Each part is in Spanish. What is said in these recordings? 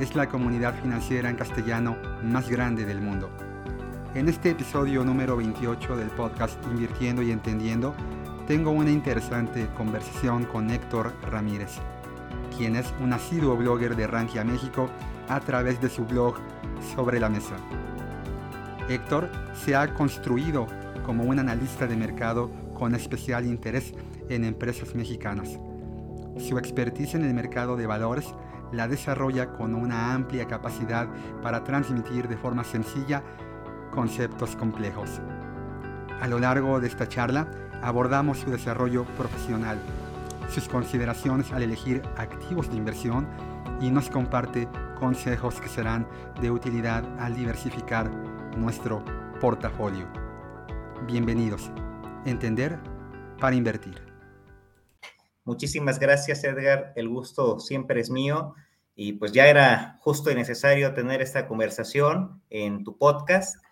es la comunidad financiera en castellano más grande del mundo. En este episodio número 28 del podcast Invirtiendo y Entendiendo, tengo una interesante conversación con Héctor Ramírez, quien es un asiduo blogger de Rankia México a través de su blog Sobre la Mesa. Héctor se ha construido como un analista de mercado con especial interés en empresas mexicanas. Su expertise en el mercado de valores la desarrolla con una amplia capacidad para transmitir de forma sencilla conceptos complejos. A lo largo de esta charla abordamos su desarrollo profesional, sus consideraciones al elegir activos de inversión y nos comparte consejos que serán de utilidad al diversificar nuestro portafolio. Bienvenidos. Entender para invertir. Muchísimas gracias, Edgar. El gusto siempre es mío. Y pues ya era justo y necesario tener esta conversación en tu podcast.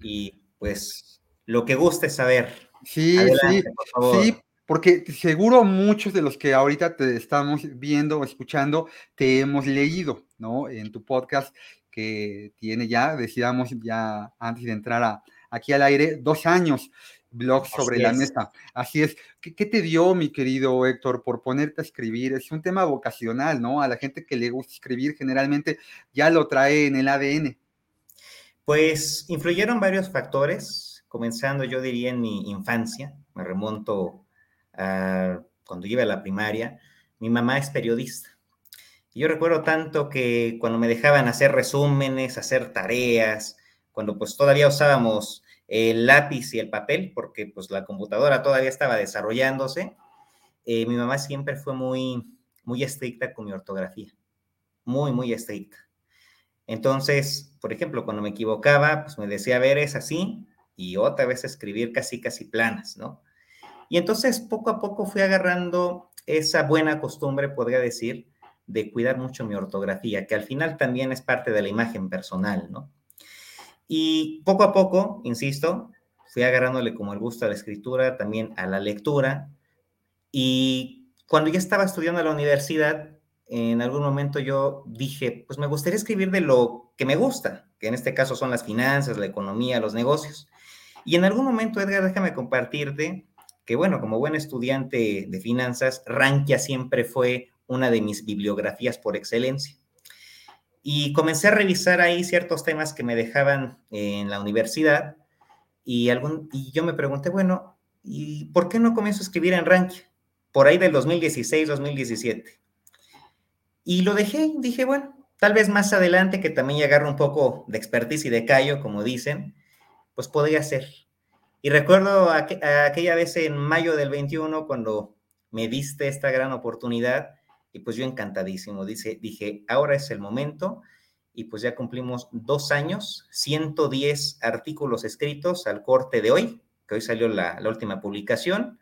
Y pues lo que guste saber. Sí, sí, sí, porque seguro muchos de los que ahorita te estamos viendo o escuchando te hemos leído, ¿no? En tu podcast que tiene ya, decíamos ya antes de entrar a, aquí al aire, dos años blog sobre la mesa. Así es. ¿Qué, te dio, mi querido Héctor, por ponerte a escribir? Es un tema vocacional, ¿no? A la gente que le gusta escribir generalmente ya lo trae en el ADN. Pues influyeron varios factores, comenzando yo diría en mi infancia, me remonto a cuando iba a la primaria, mi mamá es periodista. Y yo recuerdo tanto que cuando me dejaban hacer resúmenes, hacer tareas, cuando pues todavía usábamos el lápiz y el papel, porque pues la computadora todavía estaba desarrollándose, eh, mi mamá siempre fue muy, muy estricta con mi ortografía, muy, muy estricta. Entonces, por ejemplo, cuando me equivocaba, pues me decía, a ver, es así, y otra vez escribir casi, casi planas, ¿no? Y entonces, poco a poco fui agarrando esa buena costumbre, podría decir, de cuidar mucho mi ortografía, que al final también es parte de la imagen personal, ¿no? Y poco a poco, insisto, fui agarrándole como el gusto a la escritura, también a la lectura. Y cuando ya estaba estudiando en la universidad, en algún momento yo dije, pues me gustaría escribir de lo que me gusta, que en este caso son las finanzas, la economía, los negocios. Y en algún momento, Edgar, déjame compartirte que, bueno, como buen estudiante de finanzas, Rankia siempre fue una de mis bibliografías por excelencia. Y comencé a revisar ahí ciertos temas que me dejaban en la universidad y, algún, y yo me pregunté, bueno, ¿y por qué no comienzo a escribir en Rankia? Por ahí del 2016, 2017. Y lo dejé, dije, bueno, tal vez más adelante que también agarro un poco de expertise y de callo, como dicen, pues podría ser. Y recuerdo aquella vez en mayo del 21, cuando me diste esta gran oportunidad, y pues yo encantadísimo, dice, dije, ahora es el momento y pues ya cumplimos dos años, 110 artículos escritos al corte de hoy, que hoy salió la, la última publicación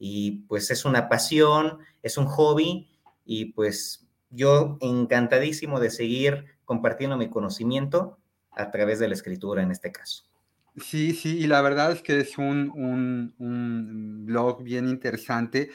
y pues es una pasión, es un hobby y pues yo encantadísimo de seguir compartiendo mi conocimiento a través de la escritura en este caso. Sí, sí, y la verdad es que es un, un, un blog bien interesante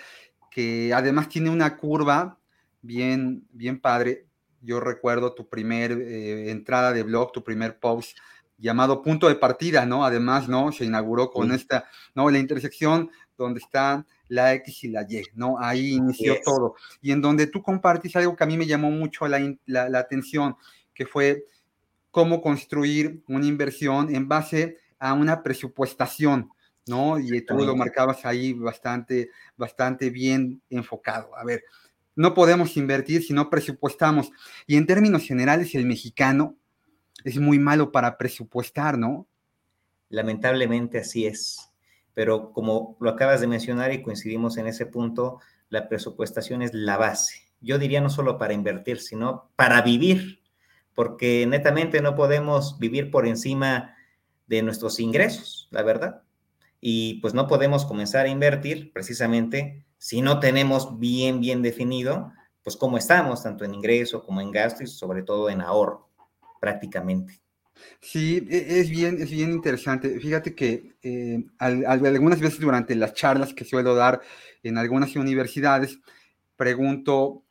que además tiene una curva bien, bien padre. Yo recuerdo tu primer eh, entrada de blog, tu primer post llamado punto de partida, ¿no? Además, ¿no? Se inauguró con esta, ¿no? La intersección donde está la X y la Y, ¿no? Ahí inició todo. Y en donde tú compartes algo que a mí me llamó mucho la, la, atención, que fue cómo construir una inversión en base a una presupuestación, ¿no? Y tú lo marcabas ahí bastante, bastante bien enfocado. A ver, no podemos invertir si no presupuestamos. Y en términos generales, el mexicano es muy malo para presupuestar, ¿no? Lamentablemente así es. Pero como lo acabas de mencionar y coincidimos en ese punto, la presupuestación es la base. Yo diría no solo para invertir, sino para vivir, porque netamente no podemos vivir por encima de nuestros ingresos, la verdad. Y pues no podemos comenzar a invertir precisamente si no tenemos bien, bien definido, pues cómo estamos, tanto en ingreso como en gasto y sobre todo en ahorro, prácticamente. Sí, e, es bien, es bien interesante. Fíjate que eh, algunas veces durante las charlas que suelo dar en algunas universidades, pregunto,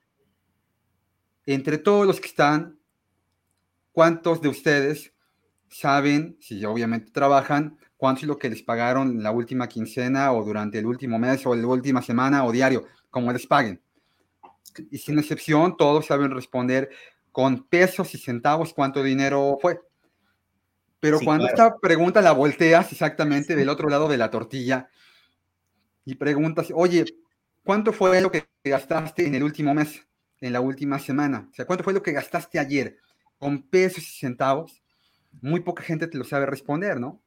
entre todos los que están, ¿cuántos de ustedes saben, si obviamente trabajan, cuánto es lo que les pagaron la última quincena o durante el último mes o la última semana o diario, como les paguen? Y sin excepción, todos saben responder con pesos y centavos cuánto dinero fue. Pero cuando esta pregunta la volteas exactamente del otro lado de la tortilla y preguntas, oye, ¿cuánto fue lo que gastaste en el último mes, en la última semana? O sea, ¿cuánto fue lo que gastaste ayer con pesos y centavos? Muy poca gente te lo sabe responder, ¿no?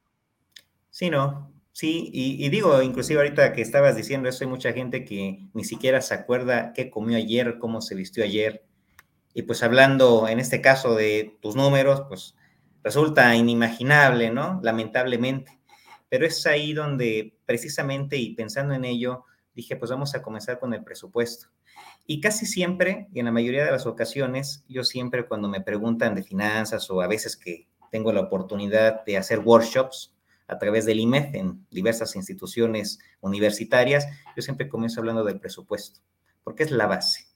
Sí, no. Sí, y, digo, inclusive ahorita que estabas diciendo eso, hay mucha gente que ni siquiera se acuerda qué comió ayer, cómo se vistió ayer. Y pues hablando en este caso de tus números, pues resulta inimaginable, ¿no? Lamentablemente. Pero es ahí donde precisamente y pensando en ello, dije, pues vamos a comenzar con el presupuesto. Y casi siempre, y en la mayoría de las ocasiones, yo siempre cuando me preguntan de finanzas o a veces que tengo la oportunidad de hacer workshops a través del IMED en diversas instituciones universitarias, yo siempre comienzo hablando del presupuesto, porque es la base,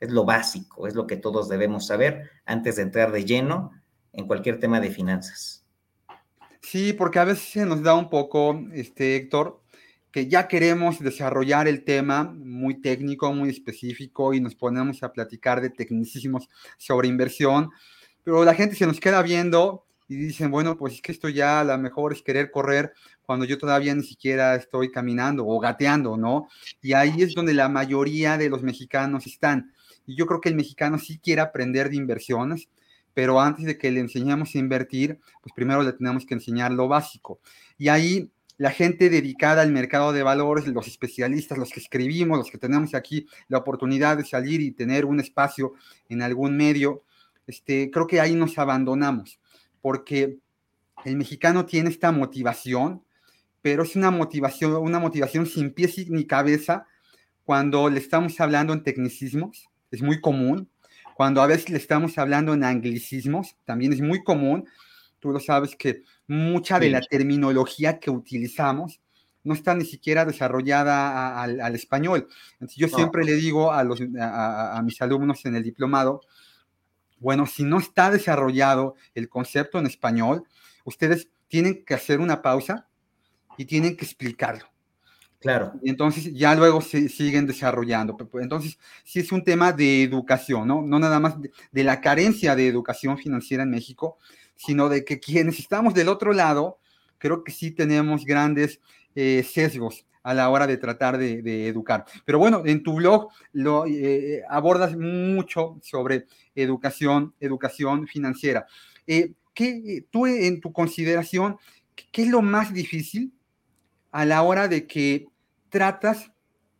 es lo básico, es lo que todos debemos saber antes de entrar de lleno en cualquier tema de finanzas. Sí, porque a veces se nos da un poco, este, Héctor, que ya queremos desarrollar el tema muy técnico, muy específico y nos ponemos a platicar de tecnicismos sobre inversión, pero la gente se nos queda viendo y dicen, bueno, pues es que esto ya a lo mejor es querer correr cuando yo todavía ni siquiera estoy caminando o gateando, ¿no? Y ahí es donde la mayoría de los mexicanos están. Y yo creo que el mexicano sí quiere aprender de inversiones, pero antes de que le enseñemos a invertir, pues primero le tenemos que enseñar lo básico. Y ahí la gente dedicada al mercado de valores, los especialistas, los que escribimos, los que tenemos aquí la oportunidad de salir y tener un espacio en algún medio, este, creo que ahí nos abandonamos, porque el mexicano tiene esta motivación, pero es una motivación, una motivación sin pies ni cabeza cuando le estamos hablando en tecnicismos, es muy común, cuando a veces le estamos hablando en anglicismos, también es muy común, tú lo sabes que mucha de la terminología que utilizamos no está ni siquiera desarrollada al, español. Entonces yo siempre le digo a, los, a, mis alumnos en el diplomado, bueno, si no está desarrollado el concepto en español, ustedes tienen que hacer una pausa y tienen que explicarlo. Claro. Y entonces ya luego se siguen desarrollando. Entonces, sí es un tema de educación, ¿no? No nada más de, la carencia de educación financiera en México, sino de que quienes estamos del otro lado, creo que sí tenemos grandes eh, sesgos a la hora de tratar de, educar. Pero bueno, en tu blog lo eh, abordas mucho sobre educación, educación financiera. Eh, ¿qué, tú en tu consideración, qué es lo más difícil a la hora de que tratas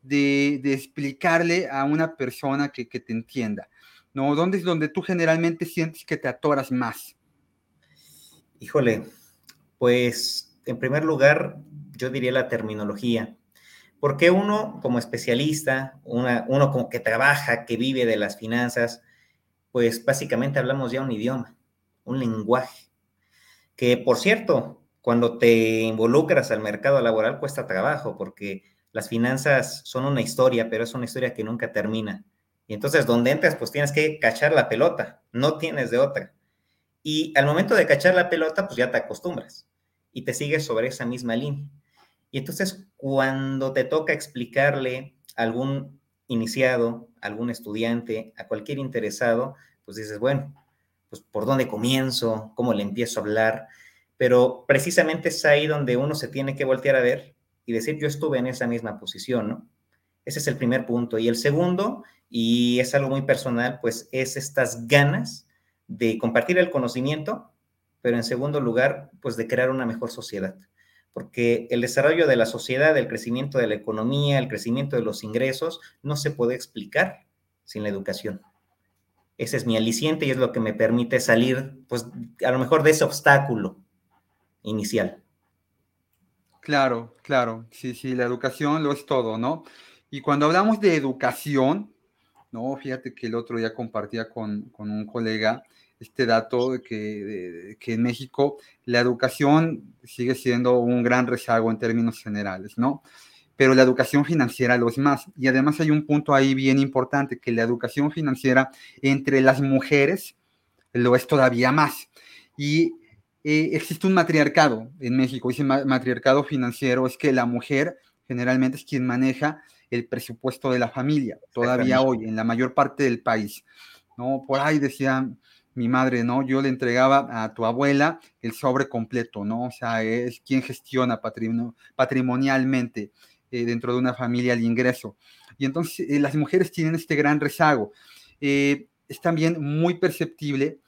de, explicarle a una persona que, te entienda? ¿No? ¿Dónde es donde tú generalmente sientes que te atoras más? Híjole, pues en primer lugar, yo diría la terminología. Porque uno como especialista, uno como que trabaja, que vive de las finanzas, pues básicamente hablamos ya un idioma, un lenguaje. Que por cierto, cuando te involucras al mercado laboral cuesta trabajo porque las finanzas son una historia, pero es una historia que nunca termina. Y entonces, donde entras, pues tienes que cachar la pelota, no tienes de otra. Y al momento de cachar la pelota, pues ya te acostumbras y te sigues sobre esa misma línea. Y entonces, cuando te toca explicarle a algún iniciado, a algún estudiante, a cualquier interesado, pues dices, bueno, pues por dónde comienzo, cómo le empiezo a hablar. Pero precisamente es ahí donde uno se tiene que voltear a ver y decir, yo estuve en esa misma posición, ¿no? Ese es el primer punto. Y el segundo, y es algo muy personal, pues es estas ganas de compartir el conocimiento, pero en segundo lugar, pues de crear una mejor sociedad. Porque el desarrollo de la sociedad, el crecimiento de la economía, el crecimiento de los ingresos, no se puede explicar sin la educación. ese es mi aliciente y es lo que me permite salir, pues, a lo mejor de ese obstáculo inicial. Claro, claro, sí, sí, la educación lo es todo, ¿no? Y cuando hablamos de educación, ¿no? Fíjate que el otro día compartía con, un colega este dato de que, que en México la educación sigue siendo un gran rezago en términos generales, ¿no? Pero la educación financiera lo es más. Y además hay un punto ahí bien importante, que la educación financiera entre las mujeres lo es todavía más. Y eh, existe un matriarcado en México, ese matriarcado financiero es que la mujer generalmente es quien maneja el presupuesto de la familia, todavía hoy, en la mayor parte del país. ¿no? Por ahí decía mi madre, ¿no? Yo le entregaba a tu abuela el sobre completo, ¿no? O sea, es quien gestiona patrimonialmente eh, dentro de una familia el ingreso. Y entonces eh, las mujeres tienen este gran rezago. es también muy perceptible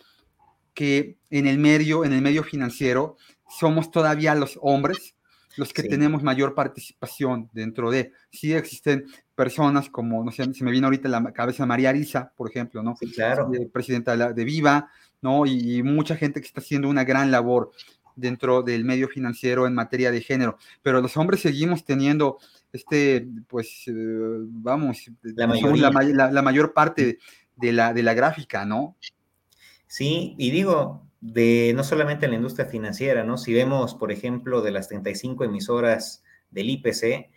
que en el medio, en el medio financiero, somos todavía los hombres los que tenemos mayor participación dentro de. Sí existen personas como, no sé, se me viene ahorita la cabeza María Arisa, por ejemplo, ¿no? Sí, claro. presidenta de Viva, ¿no? Y, mucha gente que está haciendo una gran labor dentro del medio financiero en materia de género. Pero los hombres seguimos teniendo este, pues, eh, vamos, la, la, mayor parte de la, de la gráfica, ¿no? Sí, y digo, de no solamente en la industria financiera, ¿no? Si vemos, por ejemplo, de las 35 emisoras del IPC,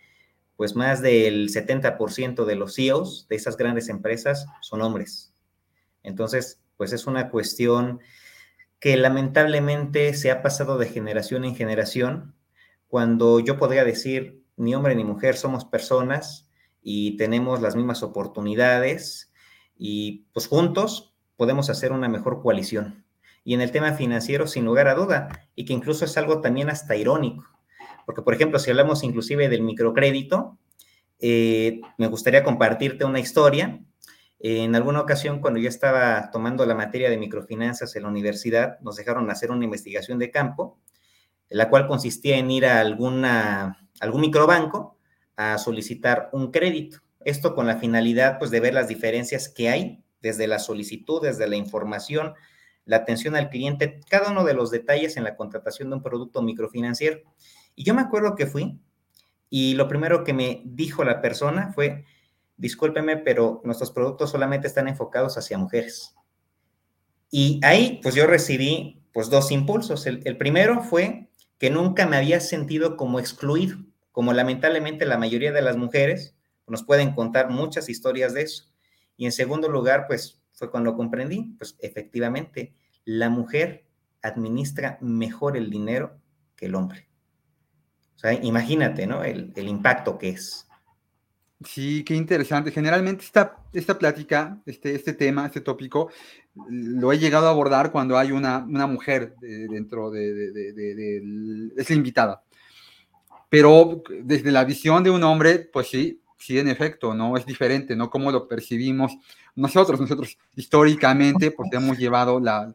pues más del 70% de los CEOs de esas grandes empresas son hombres. Entonces, pues es una cuestión que lamentablemente se ha pasado de generación en generación, cuando yo podría decir, ni hombre ni mujer somos personas y tenemos las mismas oportunidades y pues juntos podemos hacer una mejor coalición. Y en el tema financiero, sin lugar a duda, y que incluso es algo también hasta irónico, porque por ejemplo, si hablamos inclusive del microcrédito, eh, me gustaría compartirte una historia. en alguna ocasión, cuando yo estaba tomando la materia de microfinanzas en la universidad, nos dejaron hacer una investigación de campo, la cual consistía en ir a alguna, algún microbanco a solicitar un crédito. Esto con la finalidad, pues, de ver las diferencias que hay desde la solicitud, desde la información, la atención al cliente, cada uno de los detalles en la contratación de un producto microfinanciero. Y yo me acuerdo que fui y lo primero que me dijo la persona fue, discúlpeme, pero nuestros productos solamente están enfocados hacia mujeres. Y ahí, pues yo recibí, pues dos impulsos. El, el primero fue que nunca me había sentido como excluido, como lamentablemente la mayoría de las mujeres nos pueden contar muchas historias de eso. Y en segundo lugar, pues fue cuando comprendí, pues efectivamente, la mujer administra mejor el dinero que el hombre. O sea, imagínate, ¿no? El, impacto que es. Sí, qué interesante. Generalmente esta, esta plática, este, este tema, este tópico, lo he llegado a abordar cuando hay una, una mujer dentro de, de, de, es la invitada. Pero desde la visión de un hombre, pues sí, sí, en efecto, ¿no? Es diferente, ¿no? Cómo lo percibimos nosotros, nosotros históricamente, pues hemos llevado la,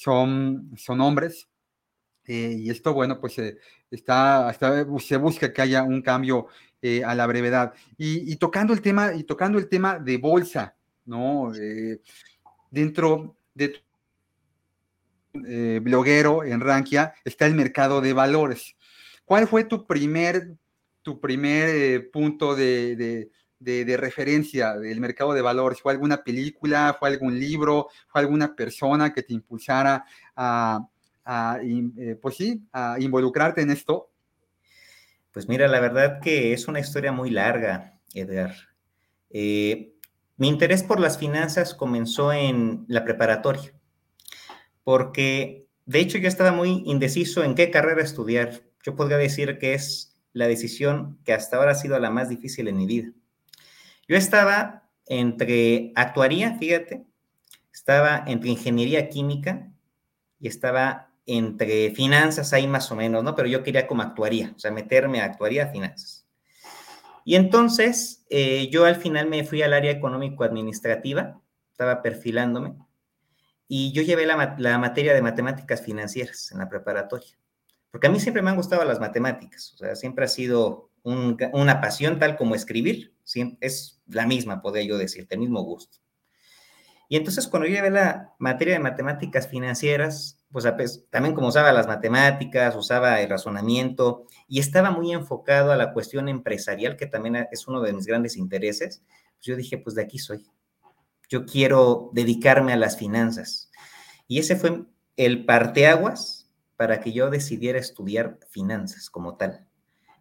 Son, son hombres, eh, y esto, bueno, pues eh, está, se busca que haya un cambio eh, a la brevedad. Y, tocando el tema, y tocando el tema de bolsa, ¿no? dentro de eh, bloguero en Rankia está el mercado de valores. ¿Cuál fue tu primer, tu primer punto de, referencia del mercado de valores? ¿Fue alguna película? ¿Fue algún libro? ¿Fue alguna persona que te impulsara a, eh, pues sí, a involucrarte en esto? Pues mira, la verdad que es una historia muy larga, Edgar. mi interés por las finanzas comenzó en la preparatoria porque de hecho yo estaba muy indeciso en qué carrera estudiar. Yo podría decir que es la decisión que hasta ahora ha sido la más difícil en mi vida. Yo estaba entre actuaría, fíjate, estaba entre ingeniería química y estaba entre finanzas ahí más o menos, ¿no? Pero yo quería como actuaría, o sea, meterme a actuaría, finanzas. Y entonces eh, yo al final me fui al área económico-administrativa, estaba perfilándome y yo llevé la, materia de matemáticas financieras en la preparatoria, porque a mí siempre me han gustado las matemáticas, o sea, siempre ha sido una pasión tal como escribir, es la misma, podría yo decirte, el mismo gusto. Y entonces cuando yo llevé la materia de matemáticas financieras, pues, pues también como usaba las matemáticas, usaba el razonamiento y estaba muy enfocado a la cuestión empresarial, que también es uno de mis grandes intereses, pues yo dije, pues de aquí soy. Yo quiero dedicarme a las finanzas. Y ese fue el parteaguas para que yo decidiera estudiar finanzas como tal,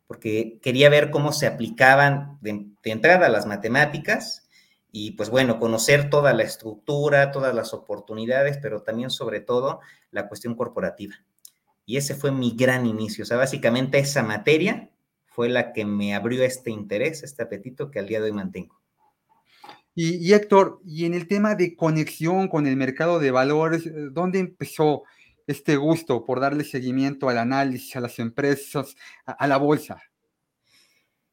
porque quería ver cómo se aplicaban de, entrada las matemáticas y pues bueno, conocer toda la estructura, todas las oportunidades, pero también sobre todo la cuestión corporativa. Y ese fue mi gran inicio. O sea, básicamente esa materia fue la que me abrió este interés, este apetito que al día de hoy mantengo. Y, Héctor, y en el tema de conexión con el mercado de valores, ¿dónde empezó este gusto por darle seguimiento al análisis, a las empresas, a la bolsa?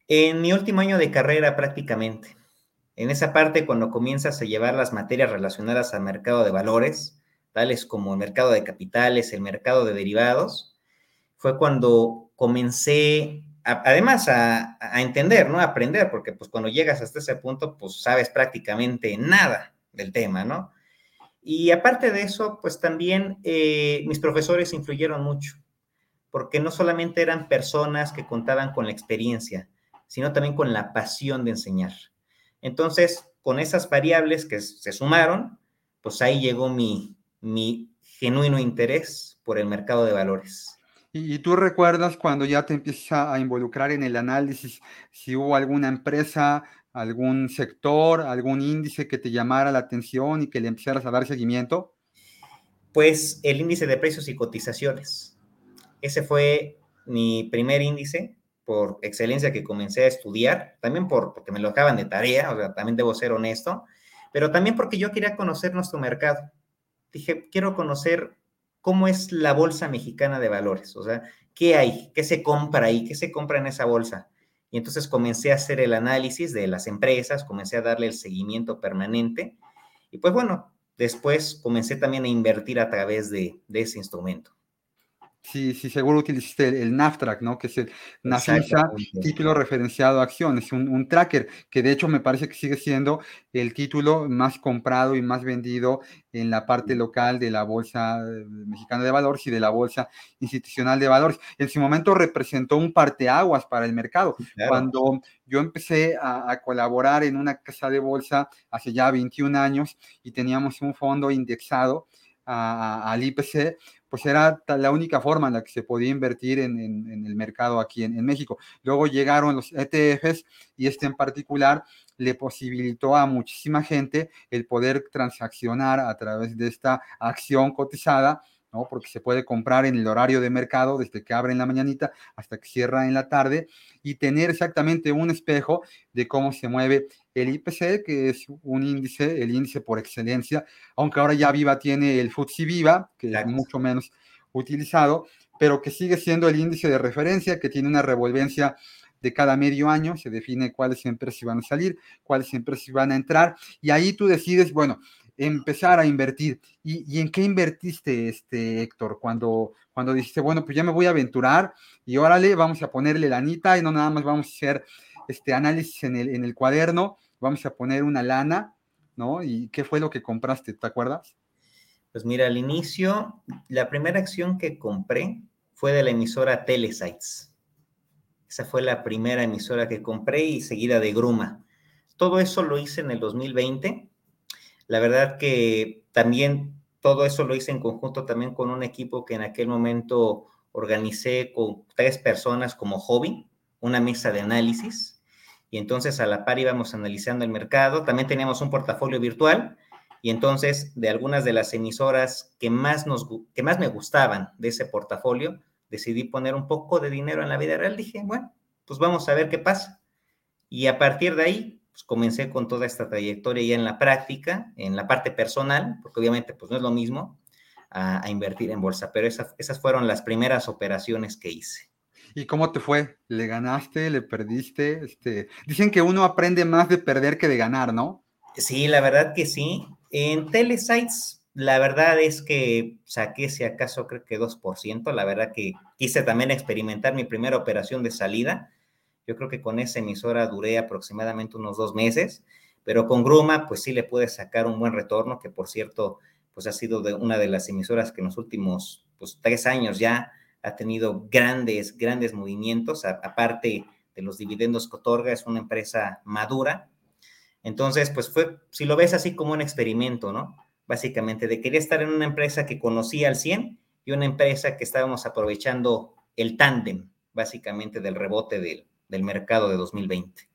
En mi último año de carrera prácticamente. En esa parte, cuando comienzas a llevar las materias relacionadas al mercado de valores, tales como el mercado de capitales, el mercado de derivados, fue cuando comencé, además, a, entender, ¿no? A aprender, porque pues cuando llegas hasta ese punto, pues sabes prácticamente nada del tema, ¿no? Y aparte de eso, pues también eh, mis profesores influyeron mucho, porque no solamente eran personas que contaban con la experiencia, sino también con la pasión de enseñar. Entonces, con esas variables que se sumaron, pues ahí llegó mi, mi genuino interés por el mercado de valores. ¿Y, tú recuerdas cuando ya te empiezas a involucrar en el análisis, si hubo alguna empresa, algún sector, algún índice que te llamara la atención y que le empezaras a dar seguimiento? Pues el índice de precios y cotizaciones. Ese fue mi primer índice por excelencia que comencé a estudiar, también por, porque me lo acaban de tarea, o sea, también debo ser honesto, pero también porque yo quería conocer nuestro mercado. Dije, quiero conocer cómo es la bolsa mexicana de valores, o sea, qué hay, qué se compra ahí, qué se compra en esa bolsa. Y entonces comencé a hacer el análisis de las empresas, comencé a darle el seguimiento permanente y pues bueno, después comencé también a invertir a través de, de ese instrumento. Sí, sí, seguro utilizaste el, el NAFTRAC, ¿no? Que es el NAFISA, título referenciado a acciones, un, un, tracker que de hecho me parece que sigue siendo el título más comprado y más vendido en la parte local de la Bolsa eh, Mexicana de Valores y de la Bolsa Institucional de Valores. En su momento representó un parteaguas para el mercado. Cuando yo empecé a, a, colaborar en una casa de bolsa hace ya 21 años y teníamos un fondo indexado al IPC, pues era la única forma en la que se podía invertir en, el mercado aquí en, México. Luego llegaron los ETFs y este en particular le posibilitó a muchísima gente el poder transaccionar a través de esta acción cotizada ¿no? Porque se puede comprar en el horario de mercado desde que abre en la mañanita hasta que cierra en la tarde y tener exactamente un espejo de cómo se mueve el IPC, que es un índice, el índice por excelencia, aunque ahora ya Viva tiene el FTSE Viva, que es mucho menos utilizado, pero que sigue siendo el índice de referencia, que tiene una revolvencia de cada medio año, se define cuáles empresas van a salir, cuáles empresas van a entrar, y ahí tú decides, bueno, empezar a invertir. ¿Y, en qué invertiste, este, Héctor, cuando, cuando dijiste, bueno, pues ya me voy a aventurar y órale, vamos a ponerle la y no nada más vamos a hacer este análisis en el, en el cuaderno, vamos a poner una lana, ¿no? ¿Y qué fue lo que compraste? ¿Te acuerdas? Pues mira, al inicio, la primera acción que compré fue de la emisora Telesites. Esa fue la primera emisora que compré y seguida de Gruma. Todo eso lo hice en el 2020 la verdad que también todo eso lo hice en conjunto también con un equipo que en aquel momento organicé con tres personas como hobby, una mesa de análisis, y entonces a la par íbamos analizando el mercado. También teníamos un portafolio virtual, y entonces de algunas de las emisoras que más, nos, que más me gustaban de ese portafolio, decidí poner un poco de dinero en la vida real. Dije, bueno, pues vamos a ver qué pasa. Y a partir de ahí pues comencé con toda esta trayectoria ya en la práctica, en la parte personal, porque obviamente pues no es lo mismo a, invertir en bolsa, pero esas, esas fueron las primeras operaciones que hice. ¿Y cómo te fue? ¿Le ganaste? ¿Le perdiste? Este, dicen que uno aprende más de perder que de ganar, ¿no? Sí, la verdad que sí. En Telesites la verdad es que saqué, si acaso, creo que 2%. La verdad que quise también experimentar mi primera operación de salida. Yo creo que con esa emisora duré aproximadamente unos dos meses, pero con Gruma, pues sí le pude sacar un buen retorno, que por cierto, pues ha sido de una de las emisoras que en los últimos pues, tres años ya ha tenido grandes, grandes movimientos, aparte de los dividendos que otorga, es una empresa madura. Entonces, pues fue, si lo ves así como un experimento, ¿no? básicamente, de quería estar en una empresa que conocía al 100 y una empresa que estábamos aprovechando el tándem, básicamente, del rebote del, del mercado de 2020.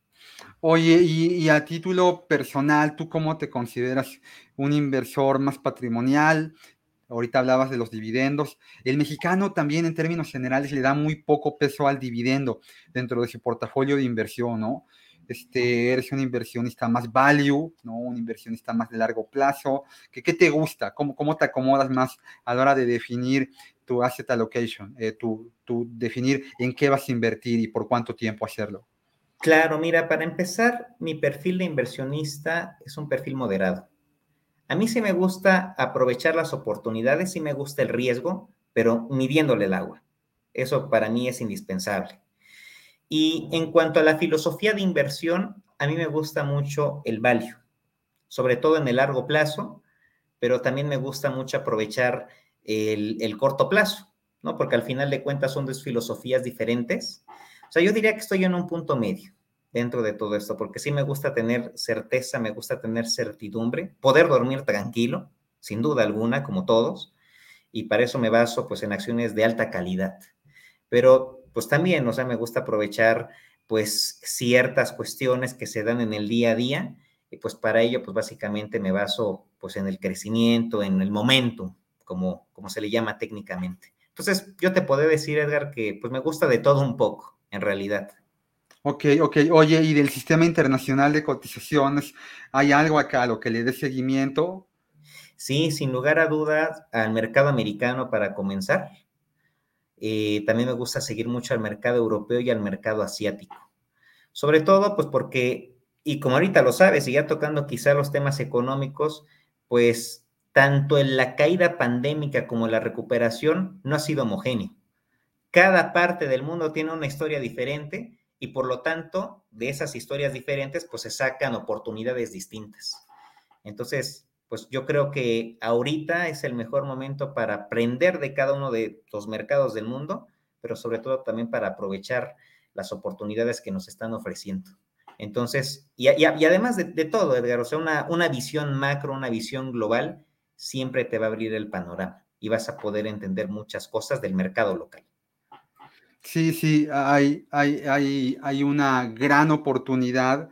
Oye, y, a título personal, ¿tú cómo te consideras un inversor más patrimonial? Ahorita hablabas de los dividendos. El mexicano también en términos generales le da muy poco peso al dividendo dentro de su portafolio de inversión, ¿no? este, eres un inversionista más value, ¿no? Un inversionista más de largo plazo. ¿Qué, qué te gusta? ¿Cómo, ¿Cómo te acomodas más a la hora de definir tu asset allocation, eh, tu, tu definir en qué vas a invertir y por cuánto tiempo hacerlo? Claro, mira, para empezar, mi perfil de inversionista es un perfil moderado. A mí sí me gusta aprovechar las oportunidades, sí me gusta el riesgo, pero midiéndole el agua. Eso para mí es indispensable. Y en cuanto a la filosofía de inversión, a mí me gusta mucho el value, sobre todo en el largo plazo, pero también me gusta mucho aprovechar el, corto plazo, ¿no? Porque al final de cuentas son dos filosofías diferentes. O sea, yo diría que estoy en un punto medio dentro de todo esto, porque sí me gusta tener certeza, me gusta tener certidumbre, poder dormir tranquilo, sin duda alguna, como todos, y para eso me baso pues en acciones de alta calidad. Pero pues también, o sea, me gusta aprovechar pues ciertas cuestiones que se dan en el día a día y pues para ello pues básicamente me baso pues en el crecimiento, en el momento, como, como se le llama técnicamente. Entonces yo te puedo decir, Edgar, que pues me gusta de todo un poco, en realidad. Ok, ok. Oye, ¿y del sistema internacional de cotizaciones hay algo acá a lo que le dé seguimiento? Sí, sin lugar a dudas, al mercado americano para comenzar. Eh, también me gusta seguir mucho al mercado europeo y al mercado asiático. Sobre todo, pues porque, y como ahorita lo sabes, y ya tocando quizá los temas económicos, pues tanto en la caída pandémica como en la recuperación no ha sido homogéneo. Cada parte del mundo tiene una historia diferente y por lo tanto, de esas historias diferentes, pues se sacan oportunidades distintas. Entonces, pues yo creo que ahorita es el mejor momento para aprender de cada uno de los mercados del mundo, pero sobre todo también para aprovechar las oportunidades que nos están ofreciendo. Entonces, y, además de, todo, Edgar, o sea, una, una visión macro, una visión global, siempre te va a abrir el panorama y vas a poder entender muchas cosas del mercado local. Sí, sí, hay, hay, hay, hay una gran oportunidad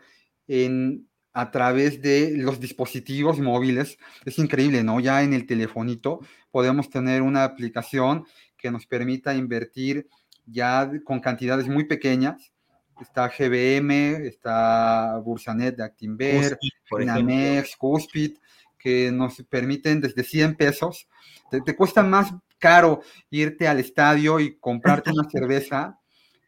en a través de los dispositivos móviles. Es increíble, ¿no? Ya en el telefonito podemos tener una aplicación que nos permita invertir ya con cantidades muy pequeñas. Está GBM, está Bursanet de Actinver, Finamex, Cuspid, que nos permiten desde 100 pesos. Te, te cuesta más caro irte al estadio y comprarte una cerveza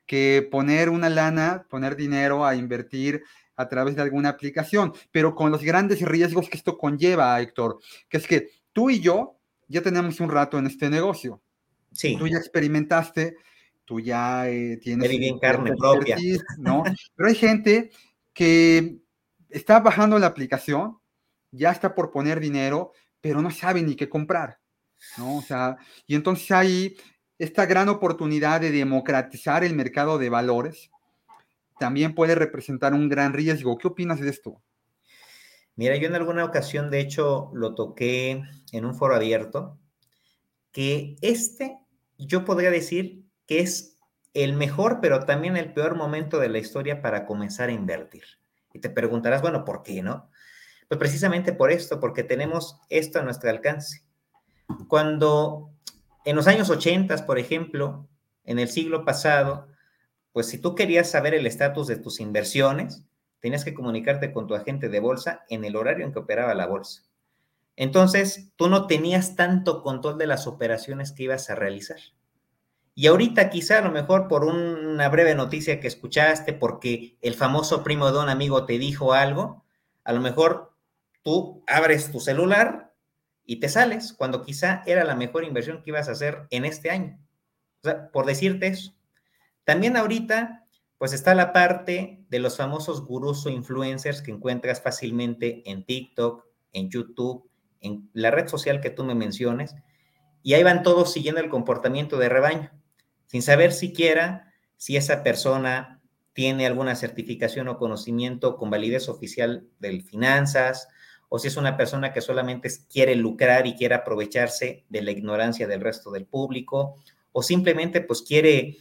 que poner una lana, poner dinero a invertir a través de alguna aplicación, pero con los grandes riesgos que esto conlleva, Héctor, que es que tú y yo ya tenemos un rato en este negocio. Sí. Tú ya experimentaste, tú ya eh, tienes... bien carne propia. ¿no? Pero hay gente que está bajando la aplicación, ya está por poner dinero, pero no sabe ni qué comprar, ¿no? O sea, y entonces hay esta gran oportunidad de democratizar el mercado de valores, también puede representar un gran riesgo. ¿Qué opinas de esto? Mira, yo en alguna ocasión, de hecho, lo toqué en un foro abierto, que este, yo podría decir que es el mejor, pero también el peor momento de la historia para comenzar a invertir. Y te preguntarás, bueno, ¿por qué no? Pues precisamente por esto, porque tenemos esto a nuestro alcance. Cuando en los años 80, por ejemplo, en el siglo pasado, pues si tú querías saber el estatus de tus inversiones, tenías que comunicarte con tu agente de bolsa en el horario en que operaba la bolsa. Entonces, tú no tenías tanto control de las operaciones que ibas a realizar. Y ahorita quizá a lo mejor por una breve noticia que escuchaste, porque el famoso primo de un amigo te dijo algo, a lo mejor tú abres tu celular y te sales cuando quizá era la mejor inversión que ibas a hacer en este año. O sea, por decirte eso. También ahorita, pues está la parte de los famosos gurús o influencers que encuentras fácilmente en TikTok, en YouTube, en la red social que tú me menciones, y ahí van todos siguiendo el comportamiento de rebaño, sin saber siquiera si esa persona tiene alguna certificación o conocimiento con validez oficial de finanzas, o si es una persona que solamente quiere lucrar y quiere aprovecharse de la ignorancia del resto del público, o simplemente pues quiere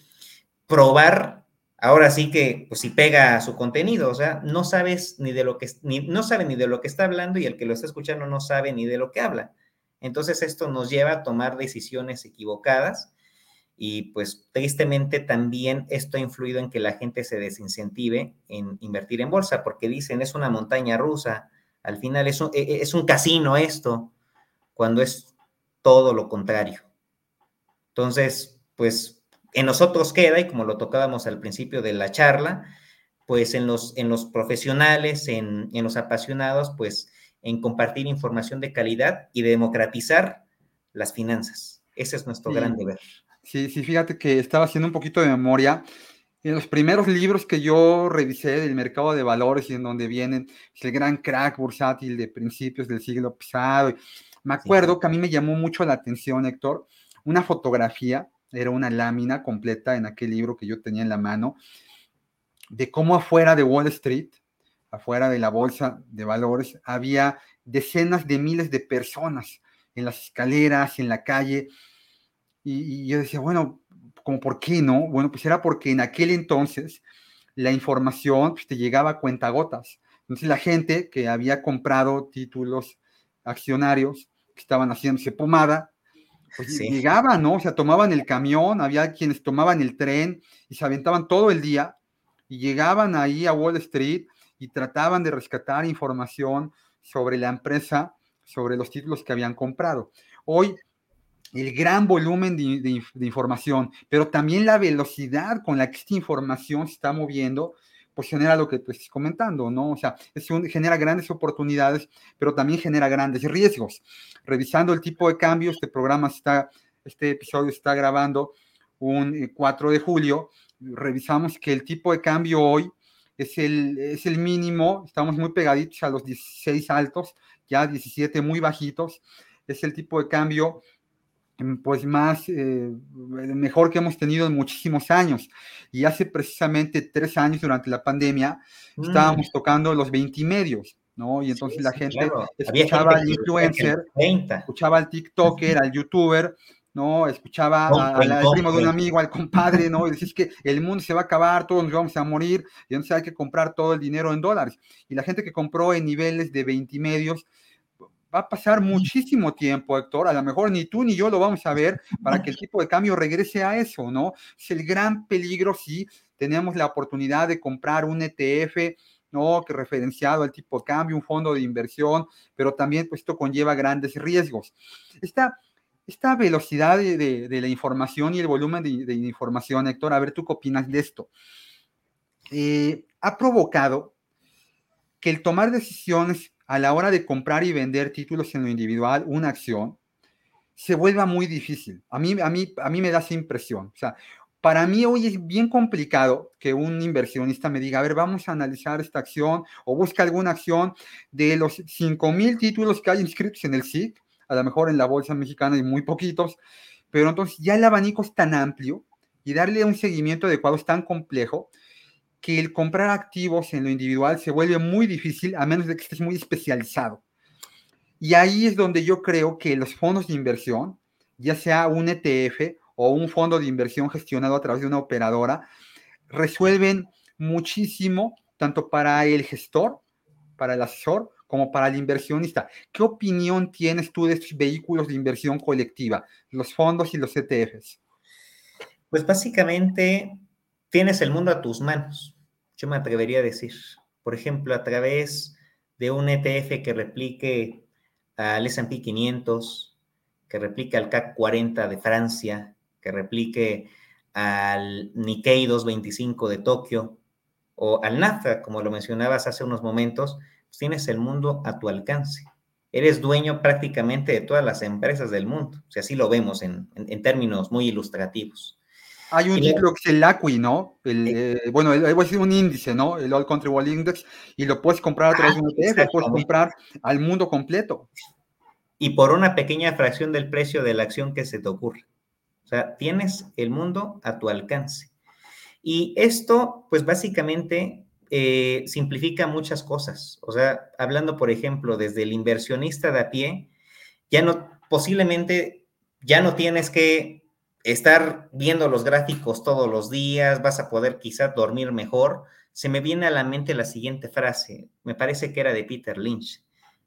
probar, ahora sí que pues si pega su contenido, o sea, no sabes ni de lo que, no sabe ni de lo que está hablando y el que lo está escuchando no sabe ni de lo que habla. Entonces esto nos lleva a tomar decisiones equivocadas y pues tristemente también esto ha influido en que la gente se desincentive en invertir en bolsa porque dicen es una montaña rusa, al final es un, e, e, es un casino esto, cuando es todo lo contrario. Entonces, pues en nosotros queda, y como lo tocábamos al principio de la charla, pues en los, en los profesionales, en, en los apasionados, pues en compartir información de calidad y democratizar las finanzas. Ese es nuestro gran deber. Sí, sí, fíjate que estaba haciendo un poquito de memoria. En los primeros libros que yo revisé del mercado de valores y en donde vienen el gran crack bursátil de principios del siglo pasado, me acuerdo que a mí me llamó mucho la atención, Héctor, una fotografía, era una lámina completa en aquel libro que yo tenía en la mano, de cómo afuera de Wall Street afuera de la bolsa de valores, había decenas de miles de personas en las escaleras, en la calle, y, yo decía, bueno, ¿cómo por qué no? Bueno, pues era porque en aquel entonces la información pues, te llegaba a cuentagotas. Entonces la gente que había comprado títulos accionarios, que estaban haciéndose pomada, pues llegaban, ¿no? O sea, tomaban el camión, había quienes tomaban el tren y se aventaban todo el día y llegaban ahí a Wall Street y trataban de rescatar información sobre la empresa, sobre los títulos que habían comprado. Hoy, el gran volumen de, información, pero también la velocidad con la que esta información se está moviendo, pues genera lo que tú estás comentando, ¿no? O sea, genera grandes oportunidades, pero también genera grandes riesgos. Revisando el tipo de cambio, este programa está, este episodio está grabando un 4 eh, de julio, revisamos que el tipo de cambio hoy es el, es el mínimo, estamos muy pegaditos a los 16 altos, ya 17 muy bajitos, es el tipo de cambio pues más eh, mejor que hemos tenido en muchísimos años. Y hace precisamente tres años durante la pandemia mm. estábamos tocando los 20 medios, ¿no? Y entonces la gente escuchaba al influencer, escuchaba al TikToker, al youtuber, ¿no? Escuchaba al primo de un amigo, al compadre, ¿no? Y decís que el mundo se va a acabar, todos nos vamos a morir, y entonces hay que comprar todo el dinero en dólares. Y la gente que compró en niveles de 20 medios, va a pasar muchísimo tiempo, Héctor. A lo mejor ni tú ni yo lo vamos a ver para que el tipo de cambio regrese a eso, ¿no? Es el gran peligro si tenemos la oportunidad de comprar un ETF, ¿no? Que referenciado al tipo de cambio, un fondo de inversión, pero también pues, esto conlleva grandes riesgos. Esta esta velocidad de, la información y el volumen de, información, Héctor, a ver tú qué opinas de esto, eh, ha provocado que el tomar decisiones a la hora de comprar y vender títulos en lo individual, una acción, se vuelva muy difícil. A mí, a mí, a mí me da esa impresión. O sea, para mí hoy es bien complicado que un inversionista me diga, a ver, vamos a analizar esta acción o busca alguna acción de los 5 mil títulos que hay inscritos en el SIC a lo mejor en la bolsa mexicana hay muy poquitos, pero entonces ya el abanico es tan amplio y darle un seguimiento adecuado es tan complejo que el comprar activos en lo individual se vuelve muy difícil a menos de que estés muy especializado. Y ahí es donde yo creo que los fondos de inversión, ya sea un ETF o un fondo de inversión gestionado a través de una operadora, resuelven muchísimo tanto para el gestor, para el asesor, como para el inversionista. ¿Qué opinión tienes tú de estos vehículos de inversión colectiva, los fondos y los ETFs? Pues básicamente tienes el mundo a tus manos, yo me atrevería a decir. Por ejemplo, a través de un ETF que replique al S&P 500, que replique al CAC 40 de Francia, que replique al Nikkei 225 de Tokio o al NAFTA, como lo mencionabas hace unos momentos, tienes el mundo a tu alcance. eres dueño prácticamente de todas las empresas del mundo. Sea, así lo vemos en, términos muy ilustrativos. Hay un título que es el ACUI, ¿no? El, eh, bueno, es un índice, ¿no? El All Country World Index, y lo puedes comprar a través de un ETF, lo puedes comprar al mundo completo. Y por una pequeña fracción del precio de la acción que se te ocurre. O sea, tienes el mundo a tu alcance. Y esto, pues básicamente eh, simplifica muchas cosas. O sea, hablando, por ejemplo, desde el inversionista de a pie, ya no, posiblemente ya no tienes que estar viendo los gráficos todos los días, vas a poder quizá dormir mejor. Se me viene a la mente la siguiente frase, me parece que era de Peter Lynch,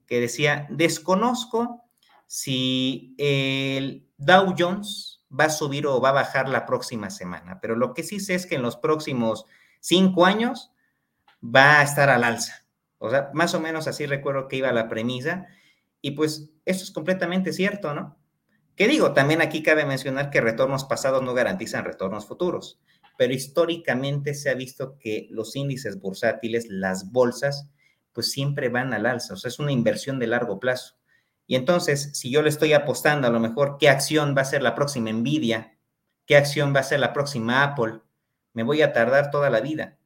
que decía, desconozco si el Dow Jones va a subir o va a bajar la próxima semana, pero lo que sí sé es que en los próximos cinco años va a estar al alza. O sea, más o menos así recuerdo que iba la premisa. Y pues eso es completamente cierto, ¿no? ¿Qué digo? También aquí cabe mencionar que retornos pasados no garantizan retornos futuros, pero históricamente se ha visto que los índices bursátiles, las bolsas, pues siempre van al alza. O sea, es una inversión de largo plazo. Y entonces, si yo le estoy apostando a lo mejor qué acción va a ser la próxima Nvidia, qué acción va a ser la próxima Apple, me voy a tardar toda la vida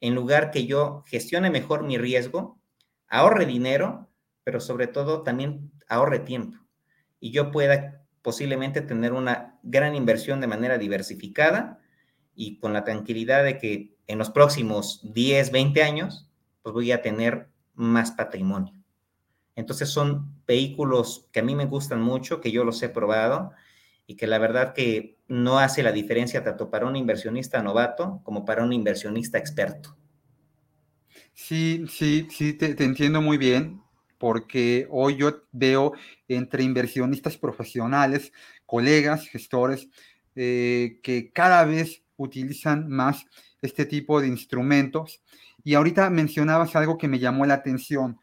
en lugar que yo gestione mejor mi riesgo, ahorre dinero, pero sobre todo también ahorre tiempo y yo pueda posiblemente tener una gran inversión de manera diversificada y con la tranquilidad de que en los próximos 10, 20 años, pues voy a tener más patrimonio. Entonces son vehículos que a mí me gustan mucho, que yo los he probado y que la verdad que no hace la diferencia tanto para un inversionista novato como para un inversionista experto. Sí, sí, sí, te, entiendo muy bien, porque hoy yo veo entre inversionistas profesionales, colegas, gestores, eh, que cada vez utilizan más este tipo de instrumentos. Y ahorita mencionabas algo que me llamó la atención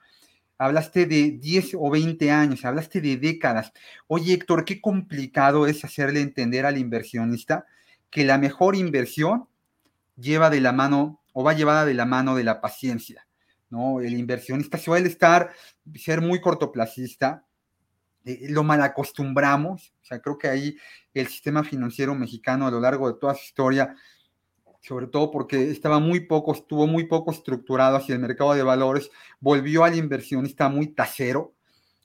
hablaste de 10 o 20 años, hablaste de décadas. Oye, Héctor, qué complicado es hacerle entender al inversionista que la mejor inversión lleva de la mano o va llevada de la mano de la paciencia. ¿no? El inversionista suele estar, ser muy cortoplacista, eh, lo mal acostumbramos, o sea, creo que ahí el sistema financiero mexicano a lo largo de toda su historia sobre todo porque estaba muy poco, estuvo muy poco estructurado hacia el mercado de valores, volvió al inversionista muy tasero,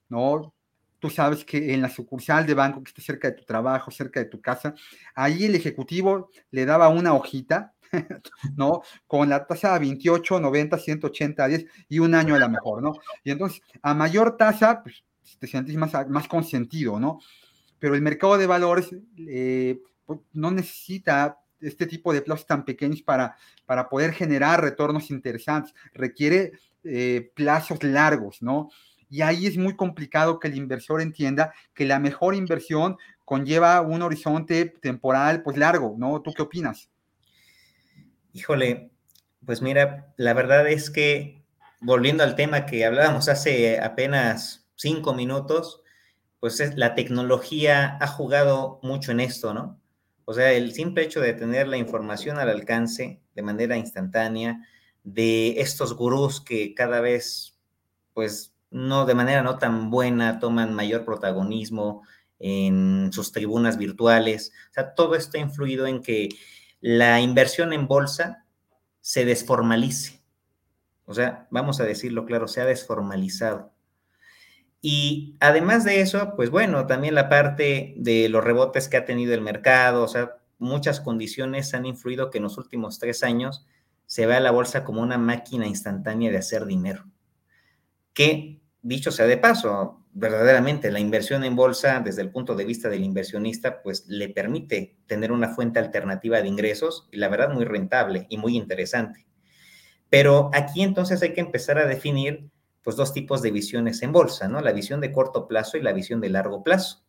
¿no? Tú sabes que en la sucursal de banco que está cerca de tu trabajo, cerca de tu casa, ahí el ejecutivo le daba una hojita, ¿no? Con la tasa 28, 90, 180, 10 y un año a la mejor, ¿no? Y entonces, a mayor tasa, pues te sientes más, más consentido, ¿no? Pero el mercado de valores eh, pues, no necesita este tipo de plazos tan pequeños para, para poder generar retornos interesantes. Requiere eh, plazos largos, ¿no? Y ahí es muy complicado que el inversor entienda que la mejor inversión conlleva un horizonte temporal pues largo, ¿no? ¿Tú qué opinas? Híjole, pues mira, la verdad es que volviendo al tema que hablábamos hace apenas cinco minutos, pues es, la tecnología ha jugado mucho en esto, ¿no? O sea, el simple hecho de tener la información al alcance de manera instantánea, de estos gurús que cada vez, pues, no, de manera no tan buena, toman mayor protagonismo en sus tribunas virtuales. O sea, todo esto ha influido en que la inversión en bolsa se desformalice. O sea, vamos a decirlo claro, se ha desformalizado. Y además de eso, pues bueno, también la parte de los rebotes que ha tenido el mercado, o sea, muchas condiciones han influido que en los últimos tres años se vea la bolsa como una máquina instantánea de hacer dinero. Que, dicho sea de paso, verdaderamente la inversión en bolsa desde el punto de vista del inversionista, pues le permite tener una fuente alternativa de ingresos y la verdad muy rentable y muy interesante. Pero aquí entonces hay que empezar a definir pues dos tipos de visiones en bolsa, ¿no? La visión de corto plazo y la visión de largo plazo.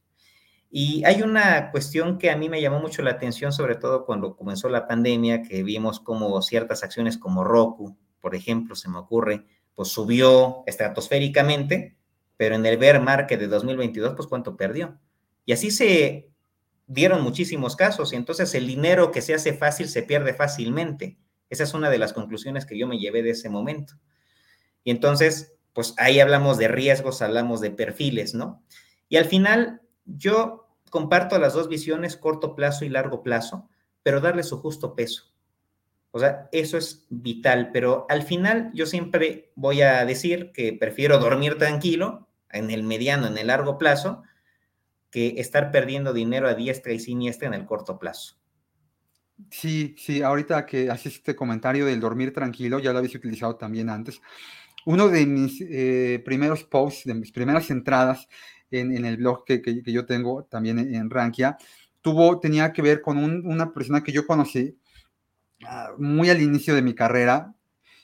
Y hay una cuestión que a mí me llamó mucho la atención, sobre todo cuando comenzó la pandemia, que vimos como ciertas acciones como Roku, por ejemplo, se me ocurre, pues subió estratosféricamente, pero en el bear market de 2022, pues cuánto perdió. Y así se dieron muchísimos casos, y entonces el dinero que se hace fácil se pierde fácilmente. Esa es una de las conclusiones que yo me llevé de ese momento. Y entonces, pues ahí hablamos de riesgos, hablamos de perfiles, ¿no? Y al final yo comparto las dos visiones, corto plazo y largo plazo, pero darle su justo peso. O sea, eso es vital, pero al final yo siempre voy a decir que prefiero dormir tranquilo en el mediano, en el largo plazo, que estar perdiendo dinero a diestra y siniestra en el corto plazo. Sí, sí, ahorita que haces este comentario del dormir tranquilo, ya lo habéis utilizado también antes. Uno de mis eh, primeros posts, de mis primeras entradas en, el blog que, yo tengo también en, Rankia, tuvo, tenía que ver con una persona que yo conocí ah, muy al inicio de mi carrera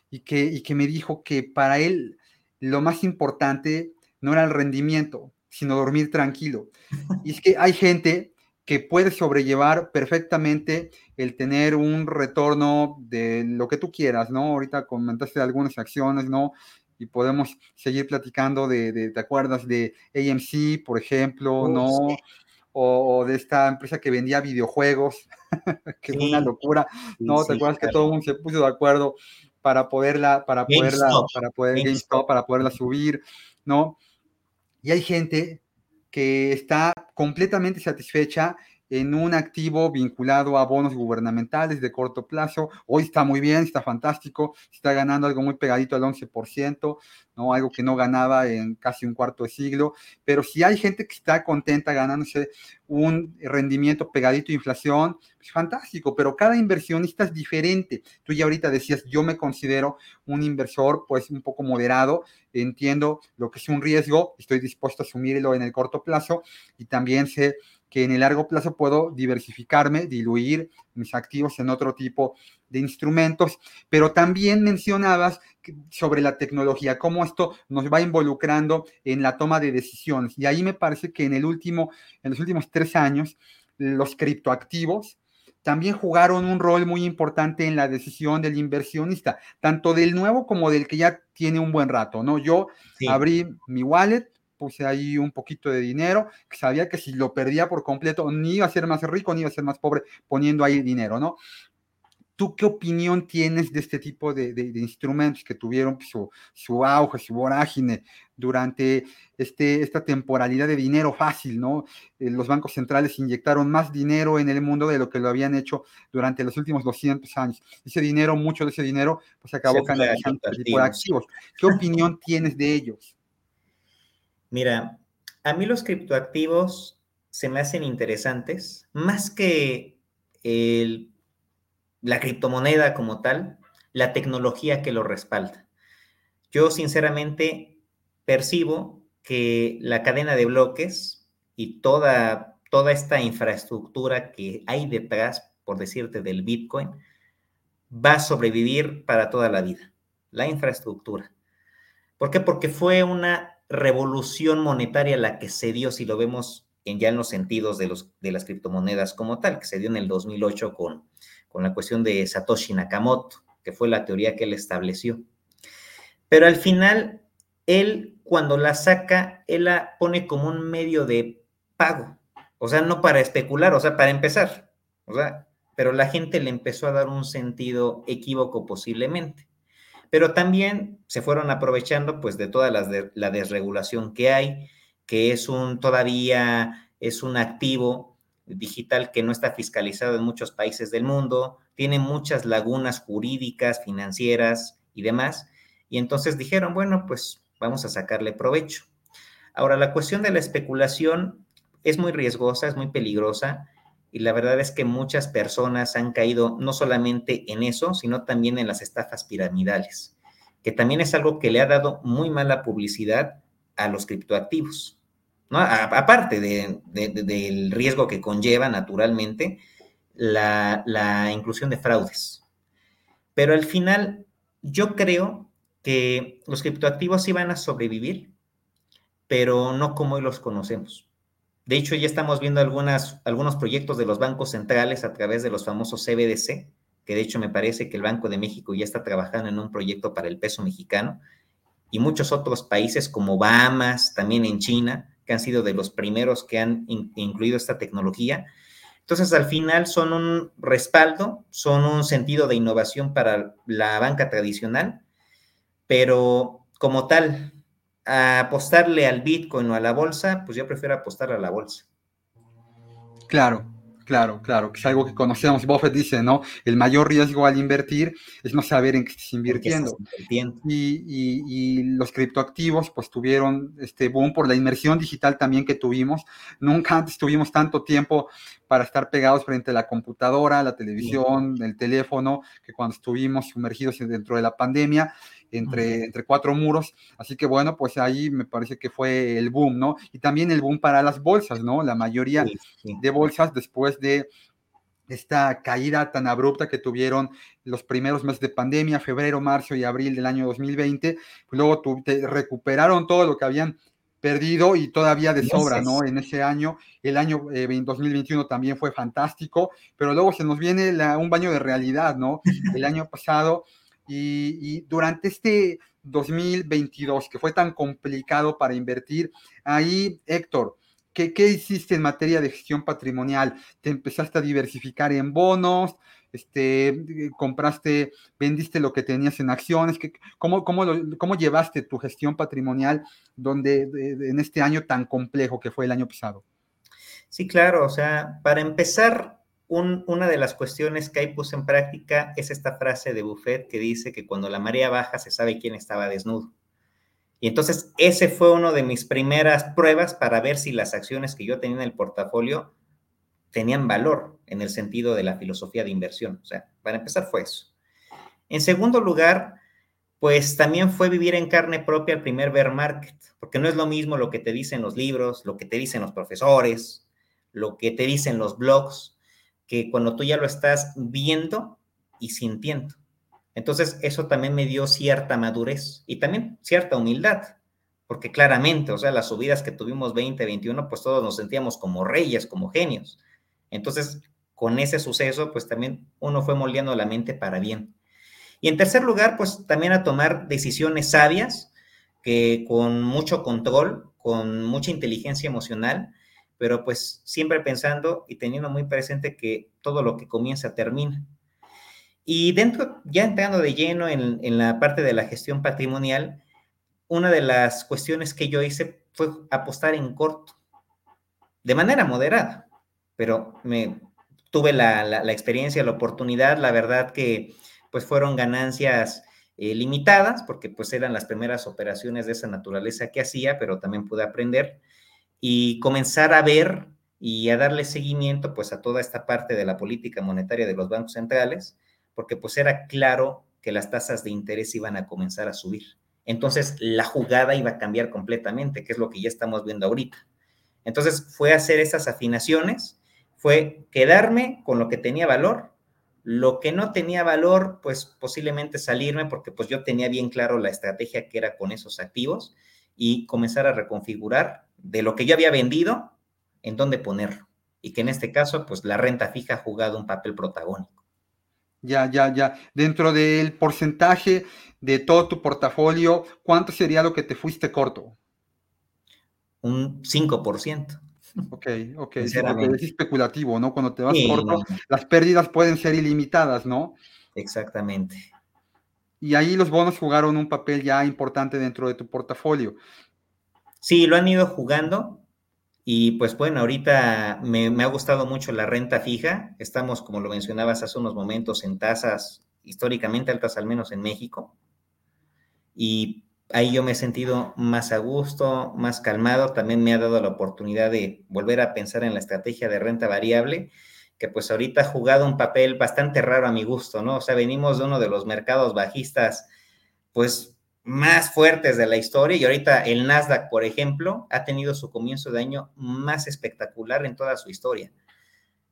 y que, y que me dijo que para él lo más importante no era el rendimiento, sino dormir tranquilo. Y es que hay gente que puede sobrellevar perfectamente el tener un retorno de lo que tú quieras, ¿no? Ahorita comentaste algunas acciones, ¿no? Y podemos seguir platicando de, ¿te acuerdas de AMC, por ejemplo, ¿no? O, de esta empresa que vendía videojuegos, que fue una locura, ¿no? ¿Te acuerdas que todo el mundo se puso de acuerdo para poderla, para poderla, para poder GameStop, para poderla subir, ¿no? Y hay gente que está completamente satisfecha en un activo vinculado a bonos gubernamentales de corto plazo. Hoy está muy bien, está fantástico, está ganando algo muy pegadito al 11%, ¿no? algo que no ganaba en casi un cuarto de siglo. Pero si hay gente que está contenta ganándose un rendimiento pegadito a inflación, pues fantástico, pero cada inversionista es diferente. Tú ya ahorita decías, yo me considero un inversor pues un poco moderado, entiendo lo que es un riesgo, estoy dispuesto a asumirlo en el corto plazo y también sé que en el largo plazo puedo diversificarme, diluir mis activos en otro tipo de instrumentos, pero también mencionabas sobre la tecnología, cómo esto nos va involucrando en la toma de decisiones. Y ahí me parece que en el último, en los últimos tres años, los criptoactivos también jugaron un rol muy importante en la decisión del inversionista, tanto del nuevo como del que ya tiene un buen rato, ¿no? Yo abrí mi wallet, puse ahí un poquito de dinero, que sabía que si lo perdía por completo, ni iba a ser más rico, ni iba a ser más pobre poniendo ahí dinero, ¿no? ¿Tú qué opinión tienes de este tipo de, instrumentos que tuvieron su, su, auge, su vorágine durante este, esta temporalidad de dinero fácil, ¿no? Eh, los bancos centrales inyectaron más dinero en el mundo de lo que lo habían hecho durante los últimos 200 años. Ese dinero, mucho de ese dinero, pues acabó canalizando de activos. ¿Qué opinión tienes de ellos? Mira, a mí los criptoactivos se me hacen interesantes, más que la criptomoneda como tal, la tecnología que lo respalda. Yo sinceramente percibo que la cadena de bloques y toda, toda esta infraestructura que hay detrás, por decirte, del Bitcoin, va a sobrevivir para toda la vida. La infraestructura. ¿Por qué? Porque fue una revolución monetaria la que se dio, si lo vemos en, ya en los sentidos de, los, de las criptomonedas como tal, que se dio en el 2008 con, con la cuestión de Satoshi Nakamoto, que fue la teoría que él estableció. Pero al final, él cuando la saca, él la pone como un medio de pago, o sea, no para especular, o sea, para empezar, o sea, pero la gente le empezó a dar un sentido equívoco posiblemente pero también se fueron aprovechando pues de toda la, desregulación que hay, que es un todavía es un activo digital que no está fiscalizado en muchos países del mundo, tiene muchas lagunas jurídicas, financieras y demás, y entonces dijeron, bueno, pues vamos a sacarle provecho. Ahora, la cuestión de la especulación es muy riesgosa, es muy peligrosa, y la verdad es que muchas personas han caído no solamente en eso, sino también en las estafas piramidales, que también es algo que le ha dado muy mala publicidad a los criptoactivos. ¿no? aparte del riesgo que conlleva naturalmente la, la inclusión de fraudes. Pero al final, yo creo que los criptoactivos sí van a sobrevivir, pero no como hoy los conocemos. De hecho, ya estamos viendo algunas, algunos proyectos de los bancos centrales a través de los famosos CBDC, que de hecho me parece que el Banco de México ya está trabajando en un proyecto para el peso mexicano, y muchos otros países como Bahamas, también en China, que han sido de los primeros que han incluido esta tecnología. Entonces, al final son un respaldo, son un sentido de innovación para la banca tradicional, pero como tal, a apostarle al Bitcoin o a la bolsa, pues yo prefiero apostarle a la bolsa. Claro, Claro, claro, que es algo que conocemos. Buffett dice, ¿no? El mayor riesgo al invertir es no saber en qué estás invirtiendo. Y, los criptoactivos, pues tuvieron este boom por la inmersión digital también que tuvimos. Nunca antes tuvimos tanto tiempo para estar pegados frente a la computadora, la televisión, el teléfono, que cuando estuvimos sumergidos dentro de la pandemia entre, entre cuatro muros. Así que bueno, pues ahí me parece que fue el boom, ¿no? Y también el boom para las bolsas, ¿no? La mayoría de bolsas después de esta caída tan abrupta que tuvieron los primeros meses de pandemia, febrero, marzo y abril del año 2020, pues luego recuperaron todo lo que habían perdido y todavía de sobra, ¿no? En ese año, el año 2021 eh, también fue fantástico, pero luego se nos viene un baño de realidad, ¿no? El año pasado y, durante este 2022, que fue tan complicado para invertir, ahí, Héctor, ¿qué, ¿qué, hiciste en materia de gestión patrimonial? ¿Te empezaste a diversificar en bonos? Este, ¿Compraste, vendiste lo que tenías en acciones? ¿Cómo, cómo, cómo llevaste tu gestión patrimonial donde, en este año tan complejo que fue el año pasado? Sí, claro, o sea, para empezar, una de las cuestiones que ahí puse en práctica es esta frase de Buffett que dice que cuando la marea baja se sabe quién estaba desnudo. Y entonces ese fue uno de mis primeras pruebas para ver si las acciones que yo tenía en el portafolio tenían valor en el sentido de la filosofía de inversión. O sea, para empezar fue eso. En segundo lugar, pues también fue vivir en carne propia el primer bear market, porque no es lo mismo lo que te dicen los libros, lo que te dicen los profesores, lo que te dicen los blogs, que cuando tú ya lo estás viendo y sintiendo. Entonces, eso también me dio cierta madurez y también cierta humildad, porque claramente, o sea, las subidas que tuvimos 20, 21, pues todos nos sentíamos como reyes, como genios. Entonces, con ese suceso, pues también uno fue moldeando la mente para bien. Y en tercer lugar, pues también a tomar decisiones sabias, que con mucho control, con mucha inteligencia emocional, pero pues siempre pensando y teniendo muy presente que todo lo que comienza termina. Y dentro, ya entrando de lleno en, la parte de la gestión patrimonial, una de las cuestiones que yo hice fue apostar en corto, de manera moderada, pero me tuve la, experiencia, la oportunidad, la verdad que pues fueron ganancias eh, limitadas, porque pues eran las primeras operaciones de esa naturaleza que hacía, pero también pude aprender y comenzar a ver y a darle seguimiento pues a toda esta parte de la política monetaria de los bancos centrales, porque pues era claro que las tasas de interés iban a comenzar a subir. Entonces la jugada iba a cambiar completamente, que es lo que ya estamos viendo ahorita. Entonces fue hacer esas afinaciones, fue quedarme con lo que tenía valor, lo que no tenía valor, pues posiblemente salirme porque pues yo tenía bien claro la estrategia que era con esos activos y comenzar a reconfigurar de lo que yo había vendido, en dónde ponerlo. Y que en este caso, pues la renta fija ha jugado un papel protagónico. Ya, ya, ya. Dentro del porcentaje de todo tu portafolio, ¿cuánto sería lo que te fuiste corto? Un 5%. Ok, ok, es especulativo, ¿no? Cuando te vas corto, las pérdidas pueden ser ilimitadas, ¿no? Exactamente. Y ahí los bonos jugaron un papel ya importante dentro de tu portafolio. Sí, lo han ido jugando y pues bueno, ahorita me, ha gustado mucho la renta fija. Estamos, como lo mencionabas hace unos momentos, en tasas históricamente altas, al menos en México. Y ahí yo me he sentido más a gusto, más calmado. También me ha dado la oportunidad de volver a pensar en la estrategia de renta variable, que pues ahorita ha jugado un papel bastante raro a mi gusto, ¿no? O sea, venimos de uno de los mercados bajistas, pues más fuertes de la historia y ahorita el Nasdaq, por ejemplo, ha tenido su comienzo de año más espectacular en toda su historia.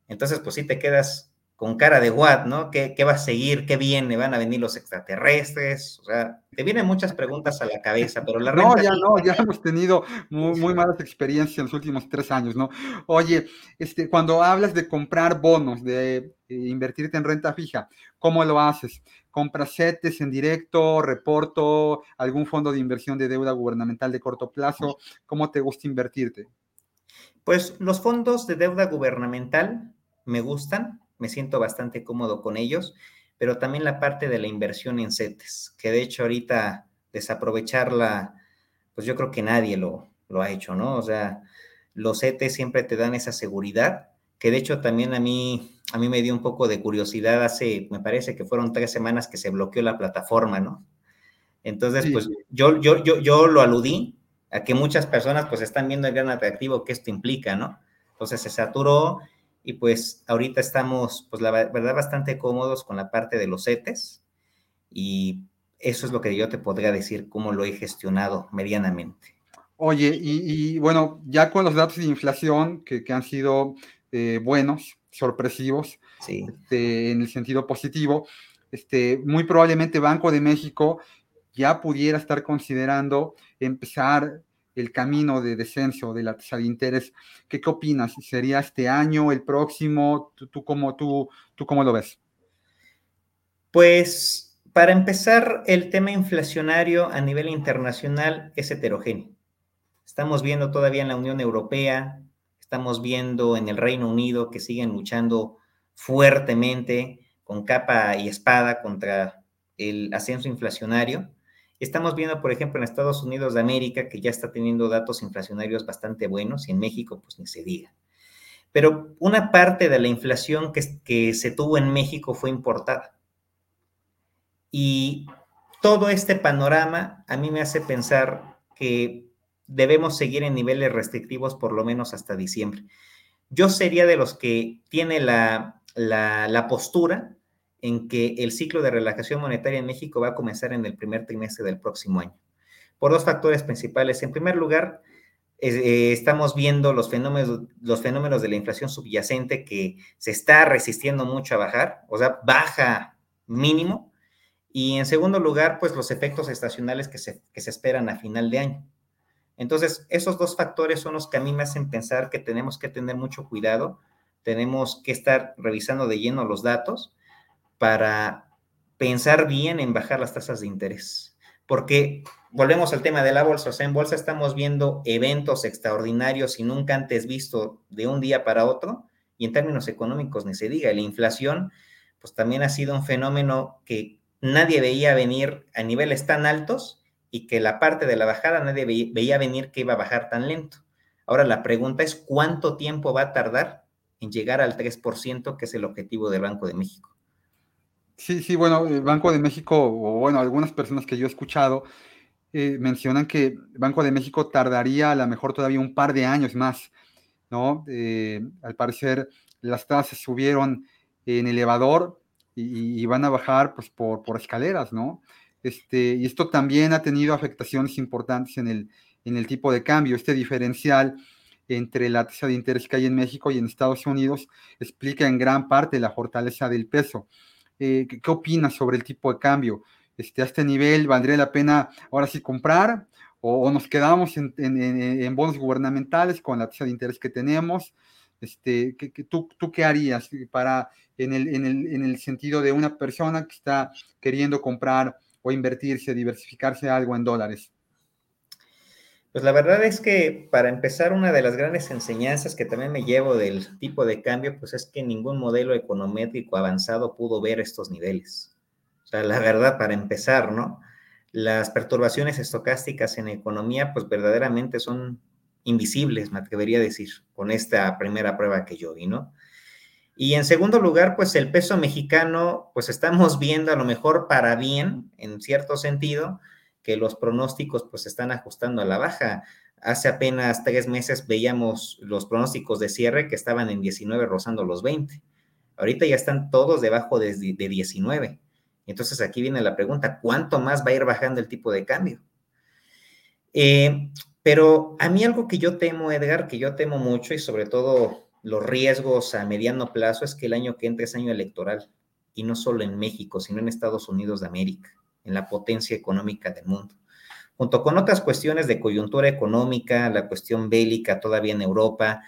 Entonces, pues sí te quedas con cara de what, ¿no? ¿Qué, va a seguir? ¿Qué viene? ¿Van a venir los extraterrestres? O sea, te vienen muchas preguntas a la cabeza, pero la No, ya no, ya hemos tenido muy, muy, malas experiencias en los últimos tres años, ¿no? Oye, este, cuando hablas de comprar bonos, de eh, invertirte en renta fija, ¿cómo lo haces? compras CETES en directo, reporto, algún fondo de inversión de deuda gubernamental de corto plazo? ¿Cómo te gusta invertirte? Pues los fondos de deuda gubernamental me gustan, me siento bastante cómodo con ellos, pero también la parte de la inversión en CETES, que de hecho ahorita desaprovechar la, pues yo creo que nadie lo, lo ha hecho, ¿no? O sea, los CETES siempre te dan esa seguridad, que de hecho también a mí, a mí me dio un poco de curiosidad hace, me parece que fueron tres semanas que se bloqueó la plataforma, ¿no? Entonces, pues yo, yo, yo, yo lo aludí a que muchas personas pues están viendo el gran atractivo que esto implica, ¿no? Entonces se saturó y pues ahorita estamos, pues la verdad, bastante cómodos con la parte de los CETES y eso es lo que yo te podría decir, cómo lo he gestionado medianamente. Oye, y, bueno, ya con los datos de inflación que, han sido eh, buenos, sorpresivos, este, en el sentido positivo, este, muy probablemente Banco de México ya pudiera estar considerando empezar el camino de descenso de la tasa de interés. ¿Qué, qué opinas? ¿Sería este año, el próximo? ¿Tú, tú, cómo, tú, ¿Tú cómo lo ves? Pues para empezar, el tema inflacionario a nivel internacional es heterogéneo. Estamos viendo todavía en la Unión Europea, estamos viendo en el Reino Unido que siguen luchando fuertemente con capa y espada contra el ascenso inflacionario. Estamos viendo, por ejemplo, en Estados Unidos de América que ya está teniendo datos inflacionarios bastante buenos y en México, pues ni se diga. Pero una parte de la inflación que, que se tuvo en México fue importada. Y todo este panorama a mí me hace pensar que debemos seguir en niveles restrictivos por lo menos hasta diciembre. Yo sería de los que tiene la, la, postura en que el ciclo de relajación monetaria en México va a comenzar en el primer trimestre del próximo año, por dos factores principales. En primer lugar, eh, estamos viendo los fenómenos, de la inflación subyacente que se está resistiendo mucho a bajar, o sea, baja mínimo. Y en segundo lugar, pues los efectos estacionales que se, que se esperan a final de año. Entonces, esos dos factores son los que a mí me hacen pensar que tenemos que tener mucho cuidado, tenemos que estar revisando de lleno los datos para pensar bien en bajar las tasas de interés. Porque volvemos al tema de la bolsa, o sea, en bolsa estamos viendo eventos extraordinarios y nunca antes visto de un día para otro, y en términos económicos ni se diga, la inflación, pues también ha sido un fenómeno que nadie veía venir a niveles tan altos y que la parte de la bajada nadie veía venir que iba a bajar tan lento. Ahora la pregunta es cuánto tiempo va a tardar en llegar al 3%, que es el objetivo del Banco de México. Sí, sí, bueno, el Banco de México, o bueno, algunas personas que yo he escuchado, eh, mencionan que Banco de México tardaría a lo mejor todavía un par de años más, ¿no? Eh, al parecer las tasas subieron en elevador y, van a bajar pues por, por escaleras, ¿no? Este, y esto también ha tenido afectaciones importantes en el, en el tipo de cambio. Este diferencial entre la tasa de interés que hay en México y en Estados Unidos explica en gran parte la fortaleza del peso. Eh, ¿qué, opinas sobre el tipo de cambio? Este, ¿A este nivel valdría la pena ahora sí comprar o, nos quedamos en, bonos gubernamentales con la tasa de interés que tenemos? Este, ¿qué, tú, ¿Tú qué harías para, en el, en, el, en el sentido de una persona que está queriendo comprar o invertirse, diversificarse algo en dólares? Pues la verdad es que para empezar, una de las grandes enseñanzas que también me llevo del tipo de cambio, pues es que ningún modelo econométrico avanzado pudo ver estos niveles. O sea, la verdad, para empezar, ¿no? Las perturbaciones estocásticas en economía, pues verdaderamente son invisibles, me atrevería a decir, con esta primera prueba que yo vi, ¿no? Y en segundo lugar, pues el peso mexicano, pues estamos viendo a lo mejor para bien, en cierto sentido, que los pronósticos pues se están ajustando a la baja. Hace apenas tres meses veíamos los pronósticos de cierre que estaban en 19 rozando los 20. Ahorita ya están todos debajo de, de 19. Entonces aquí viene la pregunta, ¿cuánto más va a ir bajando el tipo de cambio? Eh, pero a mí algo que yo temo, Edgar, que yo temo mucho y sobre todo los riesgos a mediano plazo es que el año que entra es año electoral, y no solo en México, sino en Estados Unidos de América, en la potencia económica del mundo. Junto con otras cuestiones de coyuntura económica, la cuestión bélica todavía en Europa,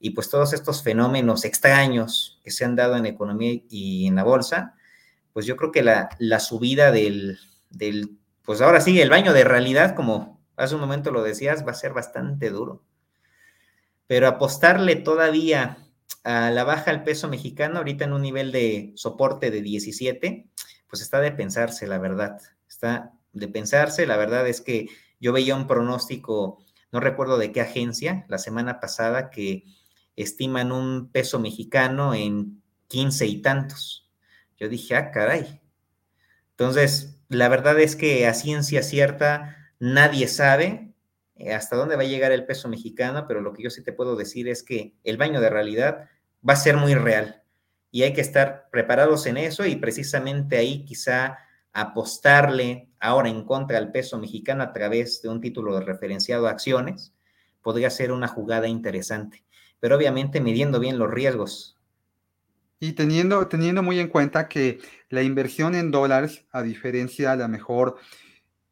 y pues todos estos fenómenos extraños que se han dado en economía y en la bolsa, pues yo creo que la, la subida del, del, pues ahora sí, el baño de realidad, como hace un momento lo decías, va a ser bastante duro pero apostarle todavía a la baja al peso mexicano, ahorita en un nivel de soporte de 17, pues está de pensarse, la verdad. Está de pensarse, la verdad es que Yo veía un pronóstico, no recuerdo de qué agencia, la semana pasada, que estiman un peso mexicano en 15 y tantos. Yo dije, ah, caray. Entonces, la verdad es que a ciencia cierta nadie sabe eh, hasta dónde va a llegar el peso mexicano, pero lo que yo sí te puedo decir es que el baño de realidad va a ser muy real y hay que estar preparados en eso y precisamente ahí quizá apostarle ahora en contra del peso mexicano a través de un título de referenciado a acciones podría ser una jugada interesante, pero obviamente midiendo bien los riesgos. Y teniendo, teniendo muy en cuenta que la inversión en dólares, a diferencia a la mejor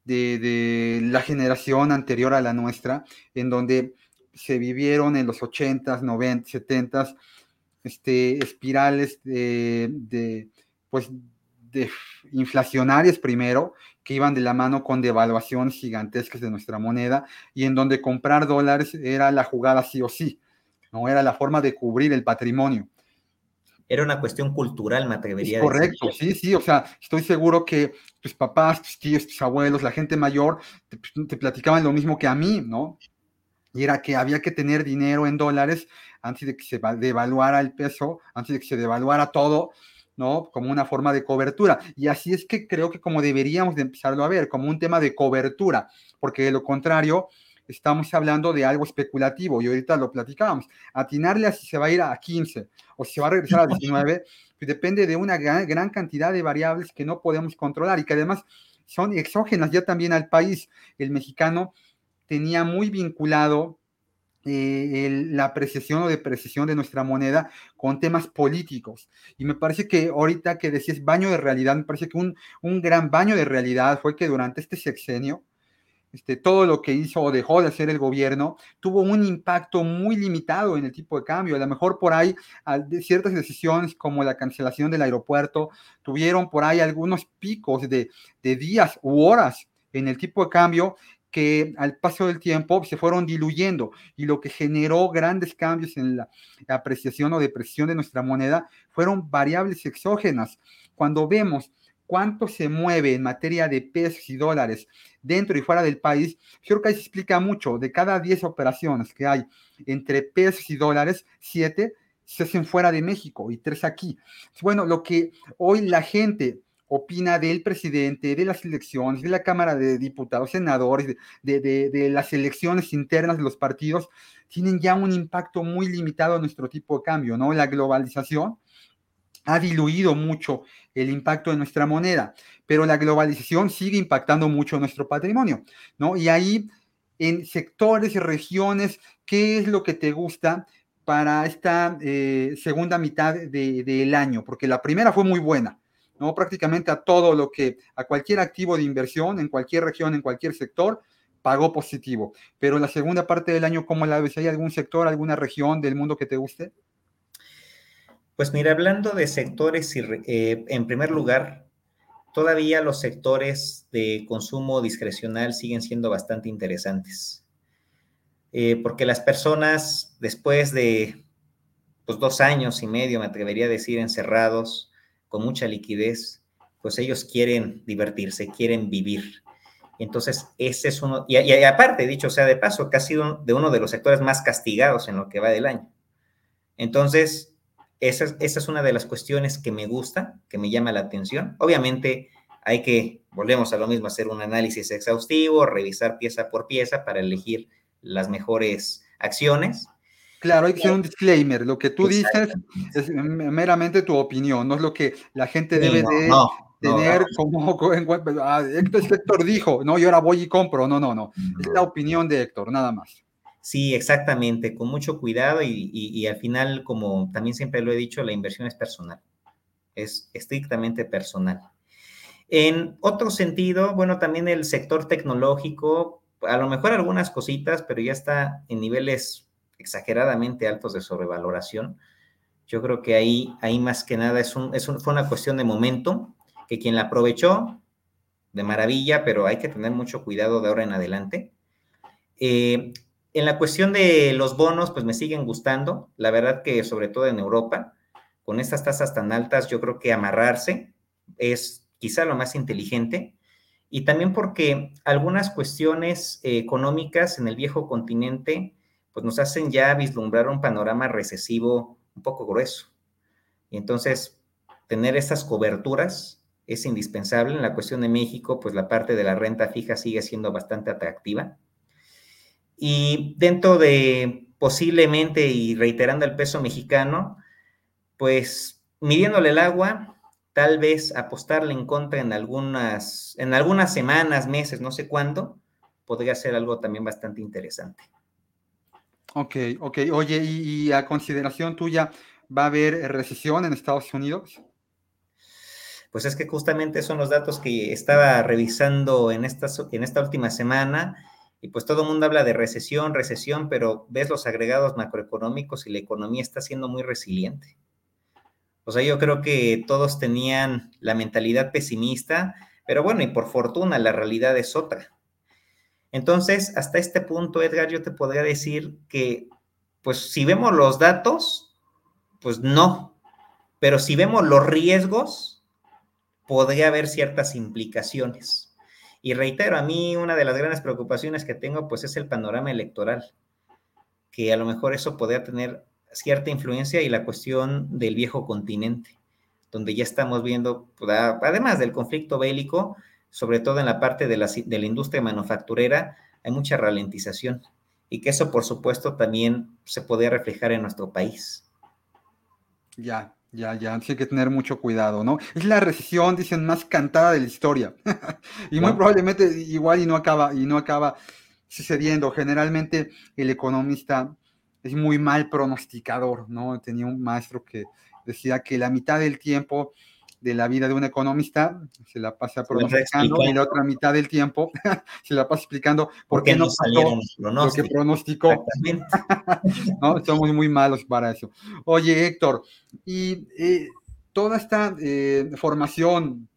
de, la generación anterior a la nuestra, en donde se vivieron en los 80s, 90s, 70s, este, espirales de, de, pues, de inflacionarias primero, que iban de la mano con devaluaciones gigantescas de nuestra moneda, y en donde comprar dólares era la jugada sí o sí, no era la forma de cubrir el patrimonio. Era una cuestión cultural, me atrevería Correcto, sí, sí, o sea, estoy seguro que tus papás, tus tíos, tus abuelos, la gente mayor, te, te, platicaban lo mismo que a mí, ¿no? Y era que había que tener dinero en dólares antes de que se devaluara el peso, antes de que se devaluara todo, ¿no? Como una forma de cobertura. Y así es que creo que como deberíamos de empezarlo a ver, como un tema de cobertura, porque de lo contrario, estamos hablando de algo especulativo y ahorita lo platicábamos. Atinarle a si se va a ir a 15 o si se va a regresar a 19, pues depende de una gran, gran, cantidad de variables que no podemos controlar y que además son exógenas ya también al país. El mexicano tenía muy vinculado eh, la apreciación o depreciación de nuestra moneda con temas políticos. Y me parece que ahorita que decías baño de realidad, me parece que un, un gran baño de realidad fue que durante este sexenio, este, todo lo que hizo o dejó de hacer el gobierno tuvo un impacto muy limitado en el tipo de cambio. A lo mejor por ahí ciertas decisiones como la cancelación del aeropuerto tuvieron por ahí algunos picos de, de días u horas en el tipo de cambio que al paso del tiempo se fueron diluyendo y lo que generó grandes cambios en la apreciación o depresión de nuestra moneda fueron variables exógenas. Cuando vemos cuánto se mueve en materia de pesos y dólares dentro y fuera del país, creo que ahí se explica mucho. De cada 10 operaciones que hay entre pesos y dólares, 7 se hacen fuera de México y 3 aquí. Bueno, lo que hoy la gente opina del presidente, de las elecciones, de la Cámara de Diputados, senadores, de, de, de, las elecciones internas de los partidos, tienen ya un impacto muy limitado a nuestro tipo de cambio, ¿no? La globalización ha diluido mucho el impacto de nuestra moneda, pero la globalización sigue impactando mucho nuestro patrimonio, ¿no? Y ahí, en sectores y regiones, ¿qué es lo que te gusta para esta eh, segunda mitad del de, año? Porque la primera fue muy buena, ¿no? Prácticamente a todo lo que, a cualquier activo de inversión, en cualquier región, en cualquier sector, pagó positivo. Pero la segunda parte del año, ¿cómo la ves? ¿Hay algún sector, alguna región del mundo que te guste? Pues mira, hablando de sectores, eh, en primer lugar, todavía los sectores de consumo discrecional siguen siendo bastante interesantes. Eh, porque las personas, después de pues, dos años y medio, me atrevería a decir, encerrados, mucha liquidez, pues ellos quieren divertirse, quieren vivir. Entonces, ese es uno, y, aparte, dicho sea de paso, que ha sido de uno de los sectores más castigados en lo que va del año. Entonces, esa, es una de las cuestiones que me gusta, que me llama la atención. Obviamente hay que, volvemos a lo mismo, hacer un análisis exhaustivo, revisar pieza por pieza para elegir las mejores acciones. Claro, hay que hacer un disclaimer. Lo que tú dices es meramente tu opinión, no es lo que la gente debe de tener como ah, Héctor dijo, no, yo ahora voy y compro. No, no, no. Es la opinión de Héctor, nada más. Sí, exactamente, con mucho cuidado y, al final, como también siempre lo he dicho, la inversión es personal, es estrictamente personal. En otro sentido, bueno, también el sector tecnológico, a lo mejor algunas cositas, pero ya está en niveles exageradamente altos de sobrevaloración. Yo creo que ahí, ahí más que nada es un, es fue una cuestión de momento, que quien la aprovechó, de maravilla, pero hay que tener mucho cuidado de ahora en adelante. Eh, en la cuestión de los bonos, pues me siguen gustando. La verdad que sobre todo en Europa, con estas tasas tan altas, yo creo que amarrarse es quizá lo más inteligente. y también porque algunas cuestiones eh, económicas en el viejo continente pues nos hacen ya vislumbrar un panorama recesivo un poco grueso. Y entonces, tener estas coberturas es indispensable. En la cuestión de México, pues la parte de la renta fija sigue siendo bastante atractiva. Y dentro de posiblemente y reiterando el peso mexicano, pues midiéndole el agua, tal vez apostarle en contra en algunas, en algunas semanas, meses, no sé cuándo, podría ser algo también bastante interesante. Ok, ok. Oye, y, a consideración tuya, ¿va a haber recesión en Estados Unidos? Pues es que justamente son los datos que estaba revisando en esta, en esta última semana y pues todo el mundo habla de recesión, recesión, pero ves los agregados macroeconómicos y la economía está siendo muy resiliente. O sea, yo creo que todos tenían la mentalidad pesimista, pero bueno, y por fortuna la realidad es otra. Entonces, hasta este punto, Edgar, yo te podría decir que, pues si vemos los datos, pues no, pero si vemos los riesgos, podría haber ciertas implicaciones. Y reitero, a mí una de las grandes preocupaciones que tengo, pues es el panorama electoral, que a lo mejor eso podría tener cierta influencia y la cuestión del viejo continente, donde ya estamos viendo, pues, además del conflicto bélico, sobre todo en la parte de la, de la industria manufacturera, hay mucha ralentización y que eso, por supuesto, también se puede reflejar en nuestro país. Ya, ya, ya, hay que tener mucho cuidado, ¿no? Es la recesión, dicen, más cantada de la historia. y muy probablemente igual y no acaba, y no acaba sucediendo. Generalmente el economista es muy mal pronosticador, ¿no? Tenía un maestro que decía que la mitad del tiempo de la vida de un economista, se la pasa pronosticando y la otra mitad del tiempo se la pasa explicando por qué no pasó lo que pronosticó. ¿No? Somos muy malos para eso. Oye, Héctor, y eh, toda esta eh, formación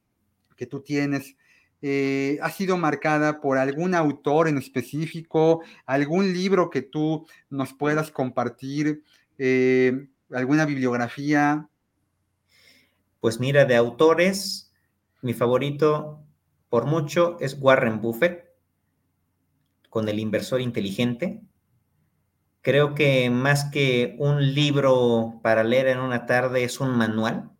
que tú tienes, eh, ha sido marcada por algún autor en específico, algún libro que tú nos puedas compartir, alguna bibliografía, pues mira, de autores, mi favorito por mucho es Warren Buffett, con el inversor inteligente. Creo que más que un libro para leer en una tarde es un manual.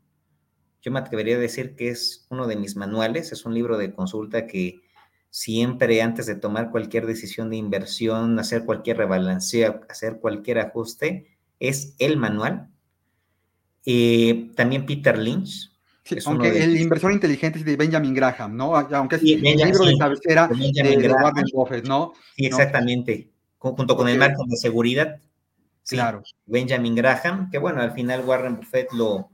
Yo me atrevería a decir que es uno de mis manuales, es un libro de consulta que siempre antes de tomar cualquier decisión de inversión, hacer cualquier rebalanceo, hacer cualquier ajuste, es el manual eh, también Peter Lynch. aunque el inversor inteligente es de Benjamin Graham, ¿no? Aunque es el libro de cabecera de, Warren Buffett, ¿no? Sí, exactamente. Junto con el marco de seguridad. claro. Benjamin Graham, que bueno, al final Warren Buffett lo,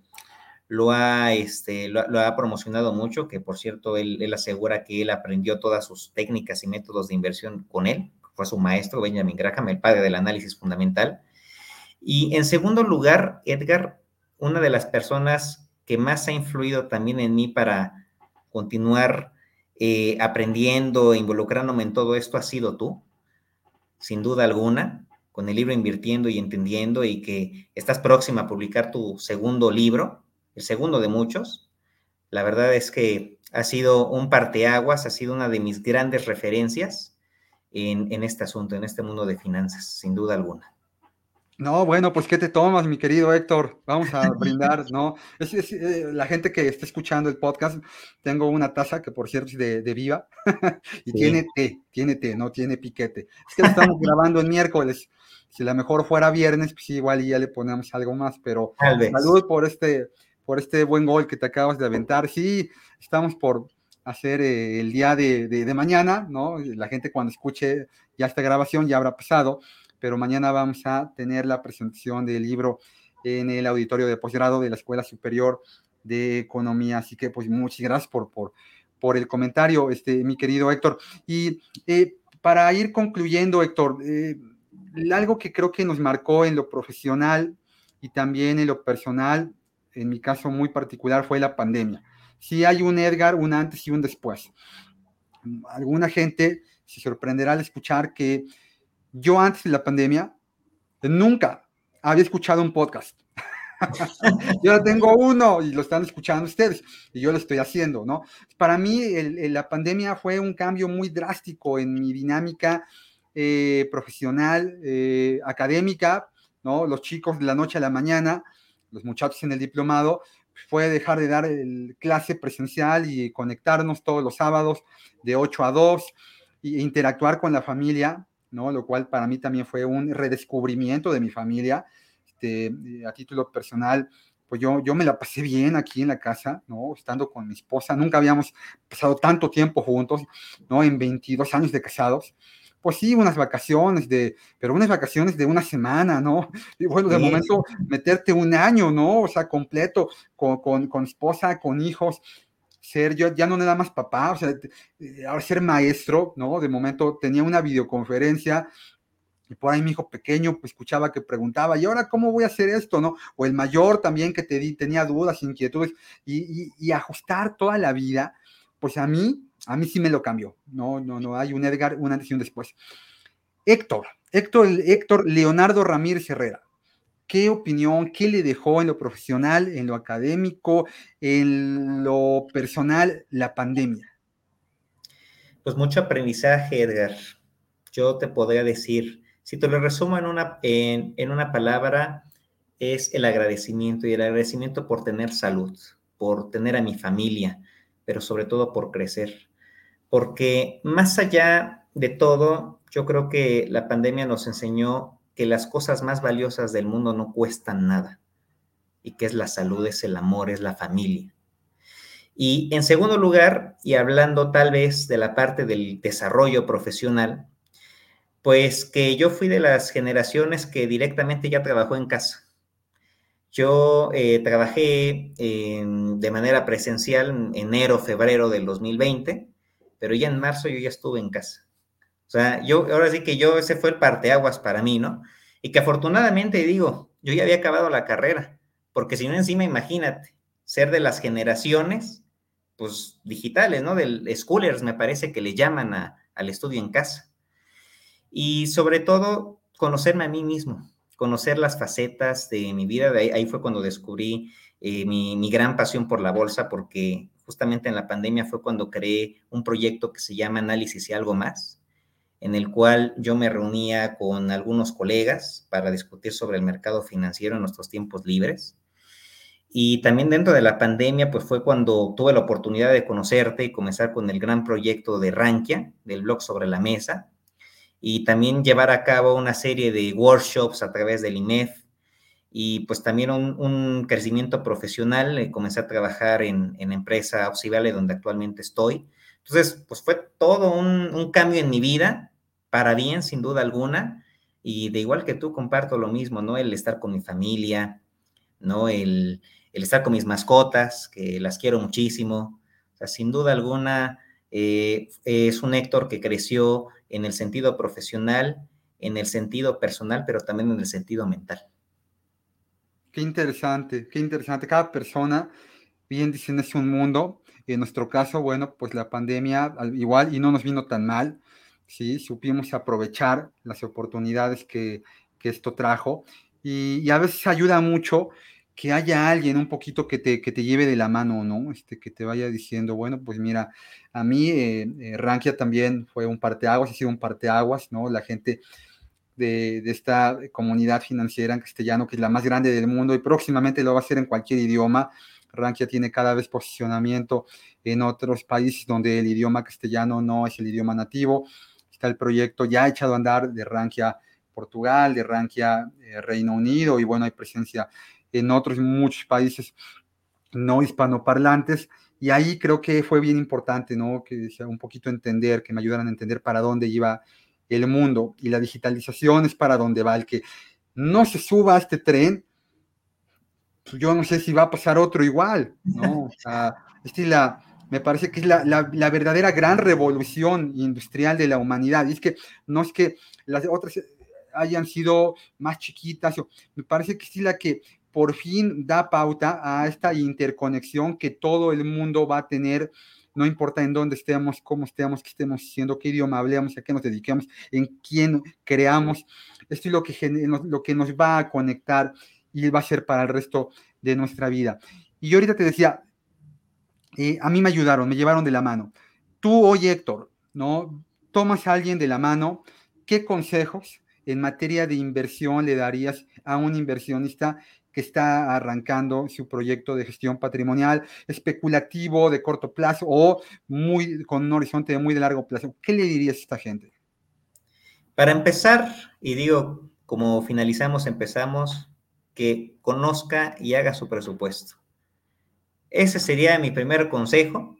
lo, ha, este, lo, ha promocionado mucho, que por cierto, él, él, asegura que él aprendió todas sus técnicas y métodos de inversión con él. Fue su maestro, Benjamin Graham, el padre del análisis fundamental. Y en segundo lugar, Edgar, una de las personas que más ha influido también en mí para continuar eh, aprendiendo e involucrándome en todo esto ha sido tú, sin duda alguna, con el libro Invirtiendo y Entendiendo y que estás próxima a publicar tu segundo libro, el segundo de muchos. La verdad es que ha sido un parteaguas, ha sido una de mis grandes referencias en, en este asunto, en este mundo de finanzas, sin duda alguna. No, bueno, pues ¿qué te tomas, mi querido Héctor? Vamos a brindar, ¿no? Es, eh, la gente que está escuchando el podcast, tengo una taza que por cierto es de, Viva y tiene té, tiene té, no tiene piquete. Es que lo estamos grabando el miércoles. Si la mejor fuera viernes, pues igual ya le ponemos algo más, pero salud por este, por este buen gol que te acabas de aventar. Sí, estamos por hacer eh, el día de, de mañana, ¿no? La gente cuando escuche ya esta grabación ya habrá pasado pero mañana vamos a tener la presentación del libro en el auditorio de posgrado de la Escuela Superior de Economía. Así que, pues, muchas gracias por, por, por el comentario, este, mi querido Héctor. Y eh, para ir concluyendo, Héctor, eh, algo que creo que nos marcó en lo profesional y también en lo personal, en mi caso muy particular, fue la pandemia. Sí hay un Edgar, un antes y un después. Alguna gente se sorprenderá al escuchar que yo antes de la pandemia nunca había escuchado un podcast. yo ahora tengo uno y lo están escuchando ustedes y yo lo estoy haciendo, ¿no? Para mí la pandemia fue un cambio muy drástico en mi dinámica eh, profesional, eh, académica, ¿no? Los chicos de la noche a la mañana, los muchachos en el diplomado, fue dejar de dar clase presencial y conectarnos todos los sábados de 8 a 2 e interactuar con la familia, ¿no? Lo cual para mí también fue un redescubrimiento de mi familia. Este, a título personal, pues yo, yo me la pasé bien aquí en la casa, ¿no? Estando con mi esposa. Nunca habíamos pasado tanto tiempo juntos, ¿no? En 22 años de casados pues sí, unas vacaciones de, pero unas vacaciones de una semana, ¿no? Y bueno, de momento meterte un año, ¿no? O sea, completo, con, con, con, esposa, con hijos, ser yo ya no nada más papá, o sea, eh, ahora ser maestro, ¿no? De momento tenía una videoconferencia y por ahí mi hijo pequeño pues, escuchaba que preguntaba, ¿y ahora cómo voy a hacer esto? ¿no? O el mayor también que te tenía dudas, inquietudes, y, y, y ajustar toda la vida, pues a mí a mí sí me lo cambió. No, no, no, hay un Edgar, una antes después. Héctor, Héctor, Héctor Leonardo Ramírez Herrera. ¿Qué opinión, qué le dejó en lo profesional, en lo académico, en lo personal la pandemia? Pues mucho aprendizaje, Edgar. Yo te podría decir, si te lo resumo en una, en, en una palabra, es el agradecimiento y el agradecimiento por tener salud, por tener a mi familia, pero sobre todo por crecer porque más allá de todo, yo creo que la pandemia nos enseñó que las cosas más valiosas del mundo no cuestan nada y que es la salud, es el amor, es la familia. Y en segundo lugar, y hablando tal vez de la parte del desarrollo profesional, pues que yo fui de las generaciones que directamente ya trabajó en casa. Yo eh, trabajé de manera presencial en enero, febrero del 2020 pero ya en marzo yo ya estuve en casa. O sea, yo, ahora sí que yo, ese fue el parteaguas para mí, ¿no? Y que afortunadamente digo, yo ya había acabado la carrera, porque si no encima imagínate, ser de las generaciones, pues digitales, ¿no? Del schoolers, me parece que le llaman al estudio en casa. Y sobre todo, conocerme a mí mismo, conocer las facetas de mi vida. De ahí, fue cuando descubrí eh, mi, gran pasión por la bolsa, porque justamente en la pandemia fue cuando creé un proyecto que se llama Análisis y algo más, en el cual yo me reunía con algunos colegas para discutir sobre el mercado financiero en nuestros tiempos libres. Y también dentro de la pandemia, pues fue cuando tuve la oportunidad de conocerte y comenzar con el gran proyecto de Rankia, del blog sobre la mesa, y también llevar a cabo una serie de workshops a través del IMEF, y pues también un, crecimiento profesional. Eh, comencé a trabajar en, en empresa Auxiliale, donde actualmente estoy. Entonces, pues fue todo un, cambio en mi vida, para bien, sin duda alguna. Y de igual que tú, comparto lo mismo, ¿no? El estar con mi familia, ¿no? El, estar con mis mascotas, que las quiero muchísimo. O sea, sin duda alguna, eh, es un Héctor que creció en el sentido profesional, en el sentido personal, pero también en el sentido mental. Qué interesante, qué interesante. Cada persona, bien dicen, es un mundo. En nuestro caso, bueno, pues la pandemia igual y no nos vino tan mal, ¿sí? Supimos aprovechar las oportunidades que, que esto trajo y, a veces ayuda mucho que haya alguien un poquito que te, que te lleve de la mano, ¿no? Este, que te vaya diciendo, bueno, pues mira, a mí eh, eh Rankia también fue un parteaguas, ha sido un parteaguas, ¿no? La gente de, esta comunidad financiera en castellano, que es la más grande del mundo y próximamente lo va a hacer en cualquier idioma. Rankia tiene cada vez posicionamiento en otros países donde el idioma castellano no es el idioma nativo. Está el proyecto ya echado a andar de Rankia Portugal, de Rankia eh, Reino Unido y bueno, hay presencia en otros muchos países no hispanoparlantes y ahí creo que fue bien importante, ¿no? Que sea un poquito entender, que me ayudaran a entender para dónde iba el mundo y la digitalización es para donde va. El que no se suba a este tren, pues yo no sé si va a pasar otro igual, ¿no? O sea, este la, me parece que es la, la, verdadera gran revolución industrial de la humanidad. Y es que no es que las otras hayan sido más chiquitas, me parece que sí la que por fin da pauta a esta interconexión que todo el mundo va a tener no importa en dónde estemos, cómo estemos, qué estemos haciendo, qué idioma hablemos, a qué nos dediquemos, en quién creamos. Esto es lo que, lo que nos va a conectar y va a ser para el resto de nuestra vida. Y yo ahorita te decía, eh, a mí me ayudaron, me llevaron de la mano. Tú hoy, Héctor, ¿no? Tomas a alguien de la mano, ¿qué consejos en materia de inversión le darías a un inversionista que está arrancando su proyecto de gestión patrimonial especulativo de corto plazo o muy con un horizonte de muy de largo plazo? ¿Qué le dirías a esta gente? Para empezar, y digo, como finalizamos, empezamos, que conozca y haga su presupuesto. Ese sería mi primer consejo,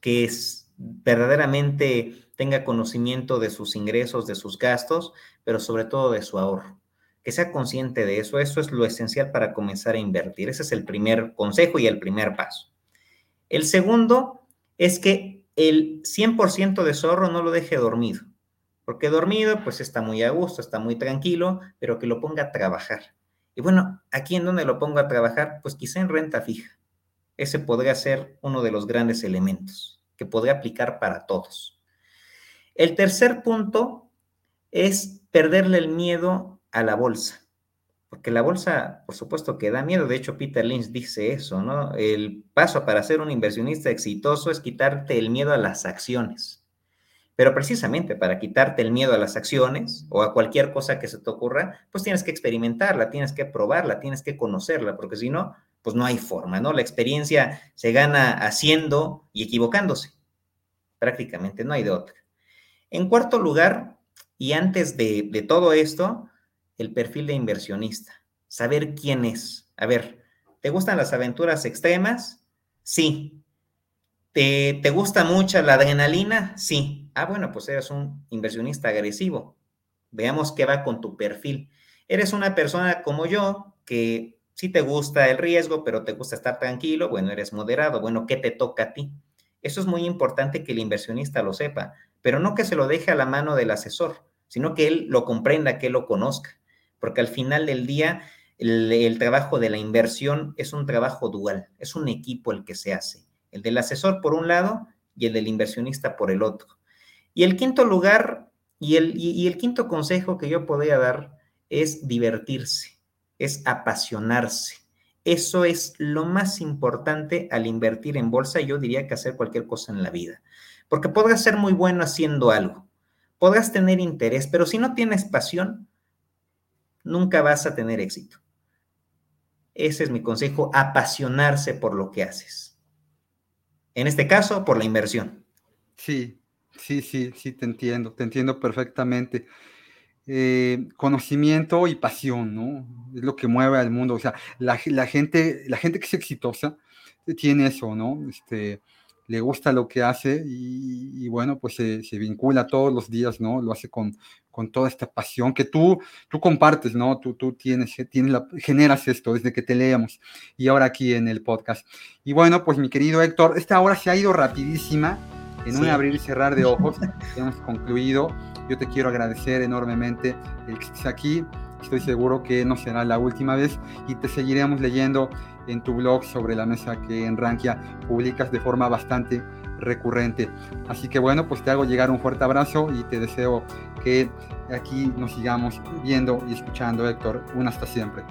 que es verdaderamente tenga conocimiento de sus ingresos, de sus gastos, pero sobre todo de su ahorro. Que sea consciente de eso. Eso es lo esencial para comenzar a invertir. Ese es el primer consejo y el primer paso. El segundo es que el 100% de su ahorro no lo deje dormido. Porque dormido, pues está muy a gusto, está muy tranquilo, pero que lo ponga a trabajar. Y bueno, ¿aquí en dónde lo pongo a trabajar? Pues quizá en renta fija. Ese podría ser uno de los grandes elementos que podría aplicar para todos. El tercer punto es perderle el miedo a la bolsa. Porque la bolsa, por supuesto que da miedo. De hecho, Peter Lynch dice eso, ¿no? El paso para ser un inversionista exitoso es quitarte el miedo a las acciones. Pero precisamente para quitarte el miedo a las acciones o a cualquier cosa que se te ocurra, pues tienes que experimentarla, tienes que probarla, tienes que conocerla, porque si no, pues no hay forma, ¿no? La experiencia se gana haciendo y equivocándose. Prácticamente no hay de otra. En cuarto lugar, y antes de, todo esto, el perfil de inversionista. Saber quién es. A ver, ¿te gustan las aventuras extremas? Sí. ¿Te, ¿Te, gusta mucho la adrenalina? Sí. Ah, bueno, pues eres un inversionista agresivo. Veamos qué va con tu perfil. Eres una persona como yo que sí te gusta el riesgo, pero te gusta estar tranquilo. Bueno, eres moderado. Bueno, ¿qué te toca a ti? Eso es muy importante que el inversionista lo sepa pero no que se lo deje a la mano del asesor, sino que él lo comprenda, que él lo conozca, porque al final del día el, trabajo de la inversión es un trabajo dual, es un equipo el que se hace, el del asesor por un lado y el del inversionista por el otro. Y el quinto lugar y el, y el quinto consejo que yo podría dar es divertirse, es apasionarse. Eso es lo más importante al invertir en bolsa, yo diría que hacer cualquier cosa en la vida porque podrás ser muy bueno haciendo algo, podrás tener interés, pero si no tienes pasión, nunca vas a tener éxito. Ese es mi consejo, apasionarse por lo que haces. En este caso, por la inversión. Sí, sí, sí, sí, te entiendo, te entiendo perfectamente. Eh, conocimiento y pasión, ¿no? Es lo que mueve al mundo. O sea, la, la, gente, la gente que es exitosa tiene eso, ¿no? Este, le gusta lo que hace y, bueno, pues se, vincula todos los días, ¿no? Lo hace con, con toda esta pasión que tú, tú compartes, ¿no? Tú, tú tienes, tienes la, generas esto desde que te leemos y ahora aquí en el podcast. Y bueno, pues mi querido Héctor, esta hora se ha ido rapidísima, en un abrir y cerrar de ojos, hemos concluido. Yo te quiero agradecer enormemente el que estés aquí. Estoy seguro que no será la última vez y te seguiremos leyendo en tu blog sobre la mesa que en Rankia publicas de forma bastante recurrente. Así que bueno, pues te hago llegar un fuerte abrazo y te deseo que aquí nos sigamos viendo y escuchando, Héctor. Un hasta siempre.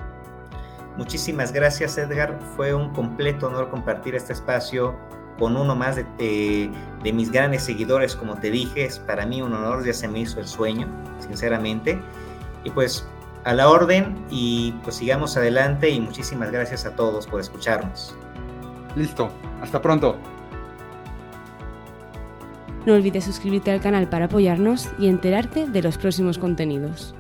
Muchísimas gracias, Edgar. Fue un completo honor compartir este espacio con uno más de, de, mis grandes seguidores, como te dije, es para mí un honor, ya se me hizo el sueño, sinceramente. Y pues a la orden y pues sigamos adelante y muchísimas gracias a todos por escucharnos. Listo, hasta pronto. No olvides suscribirte al canal para apoyarnos y enterarte de los próximos contenidos.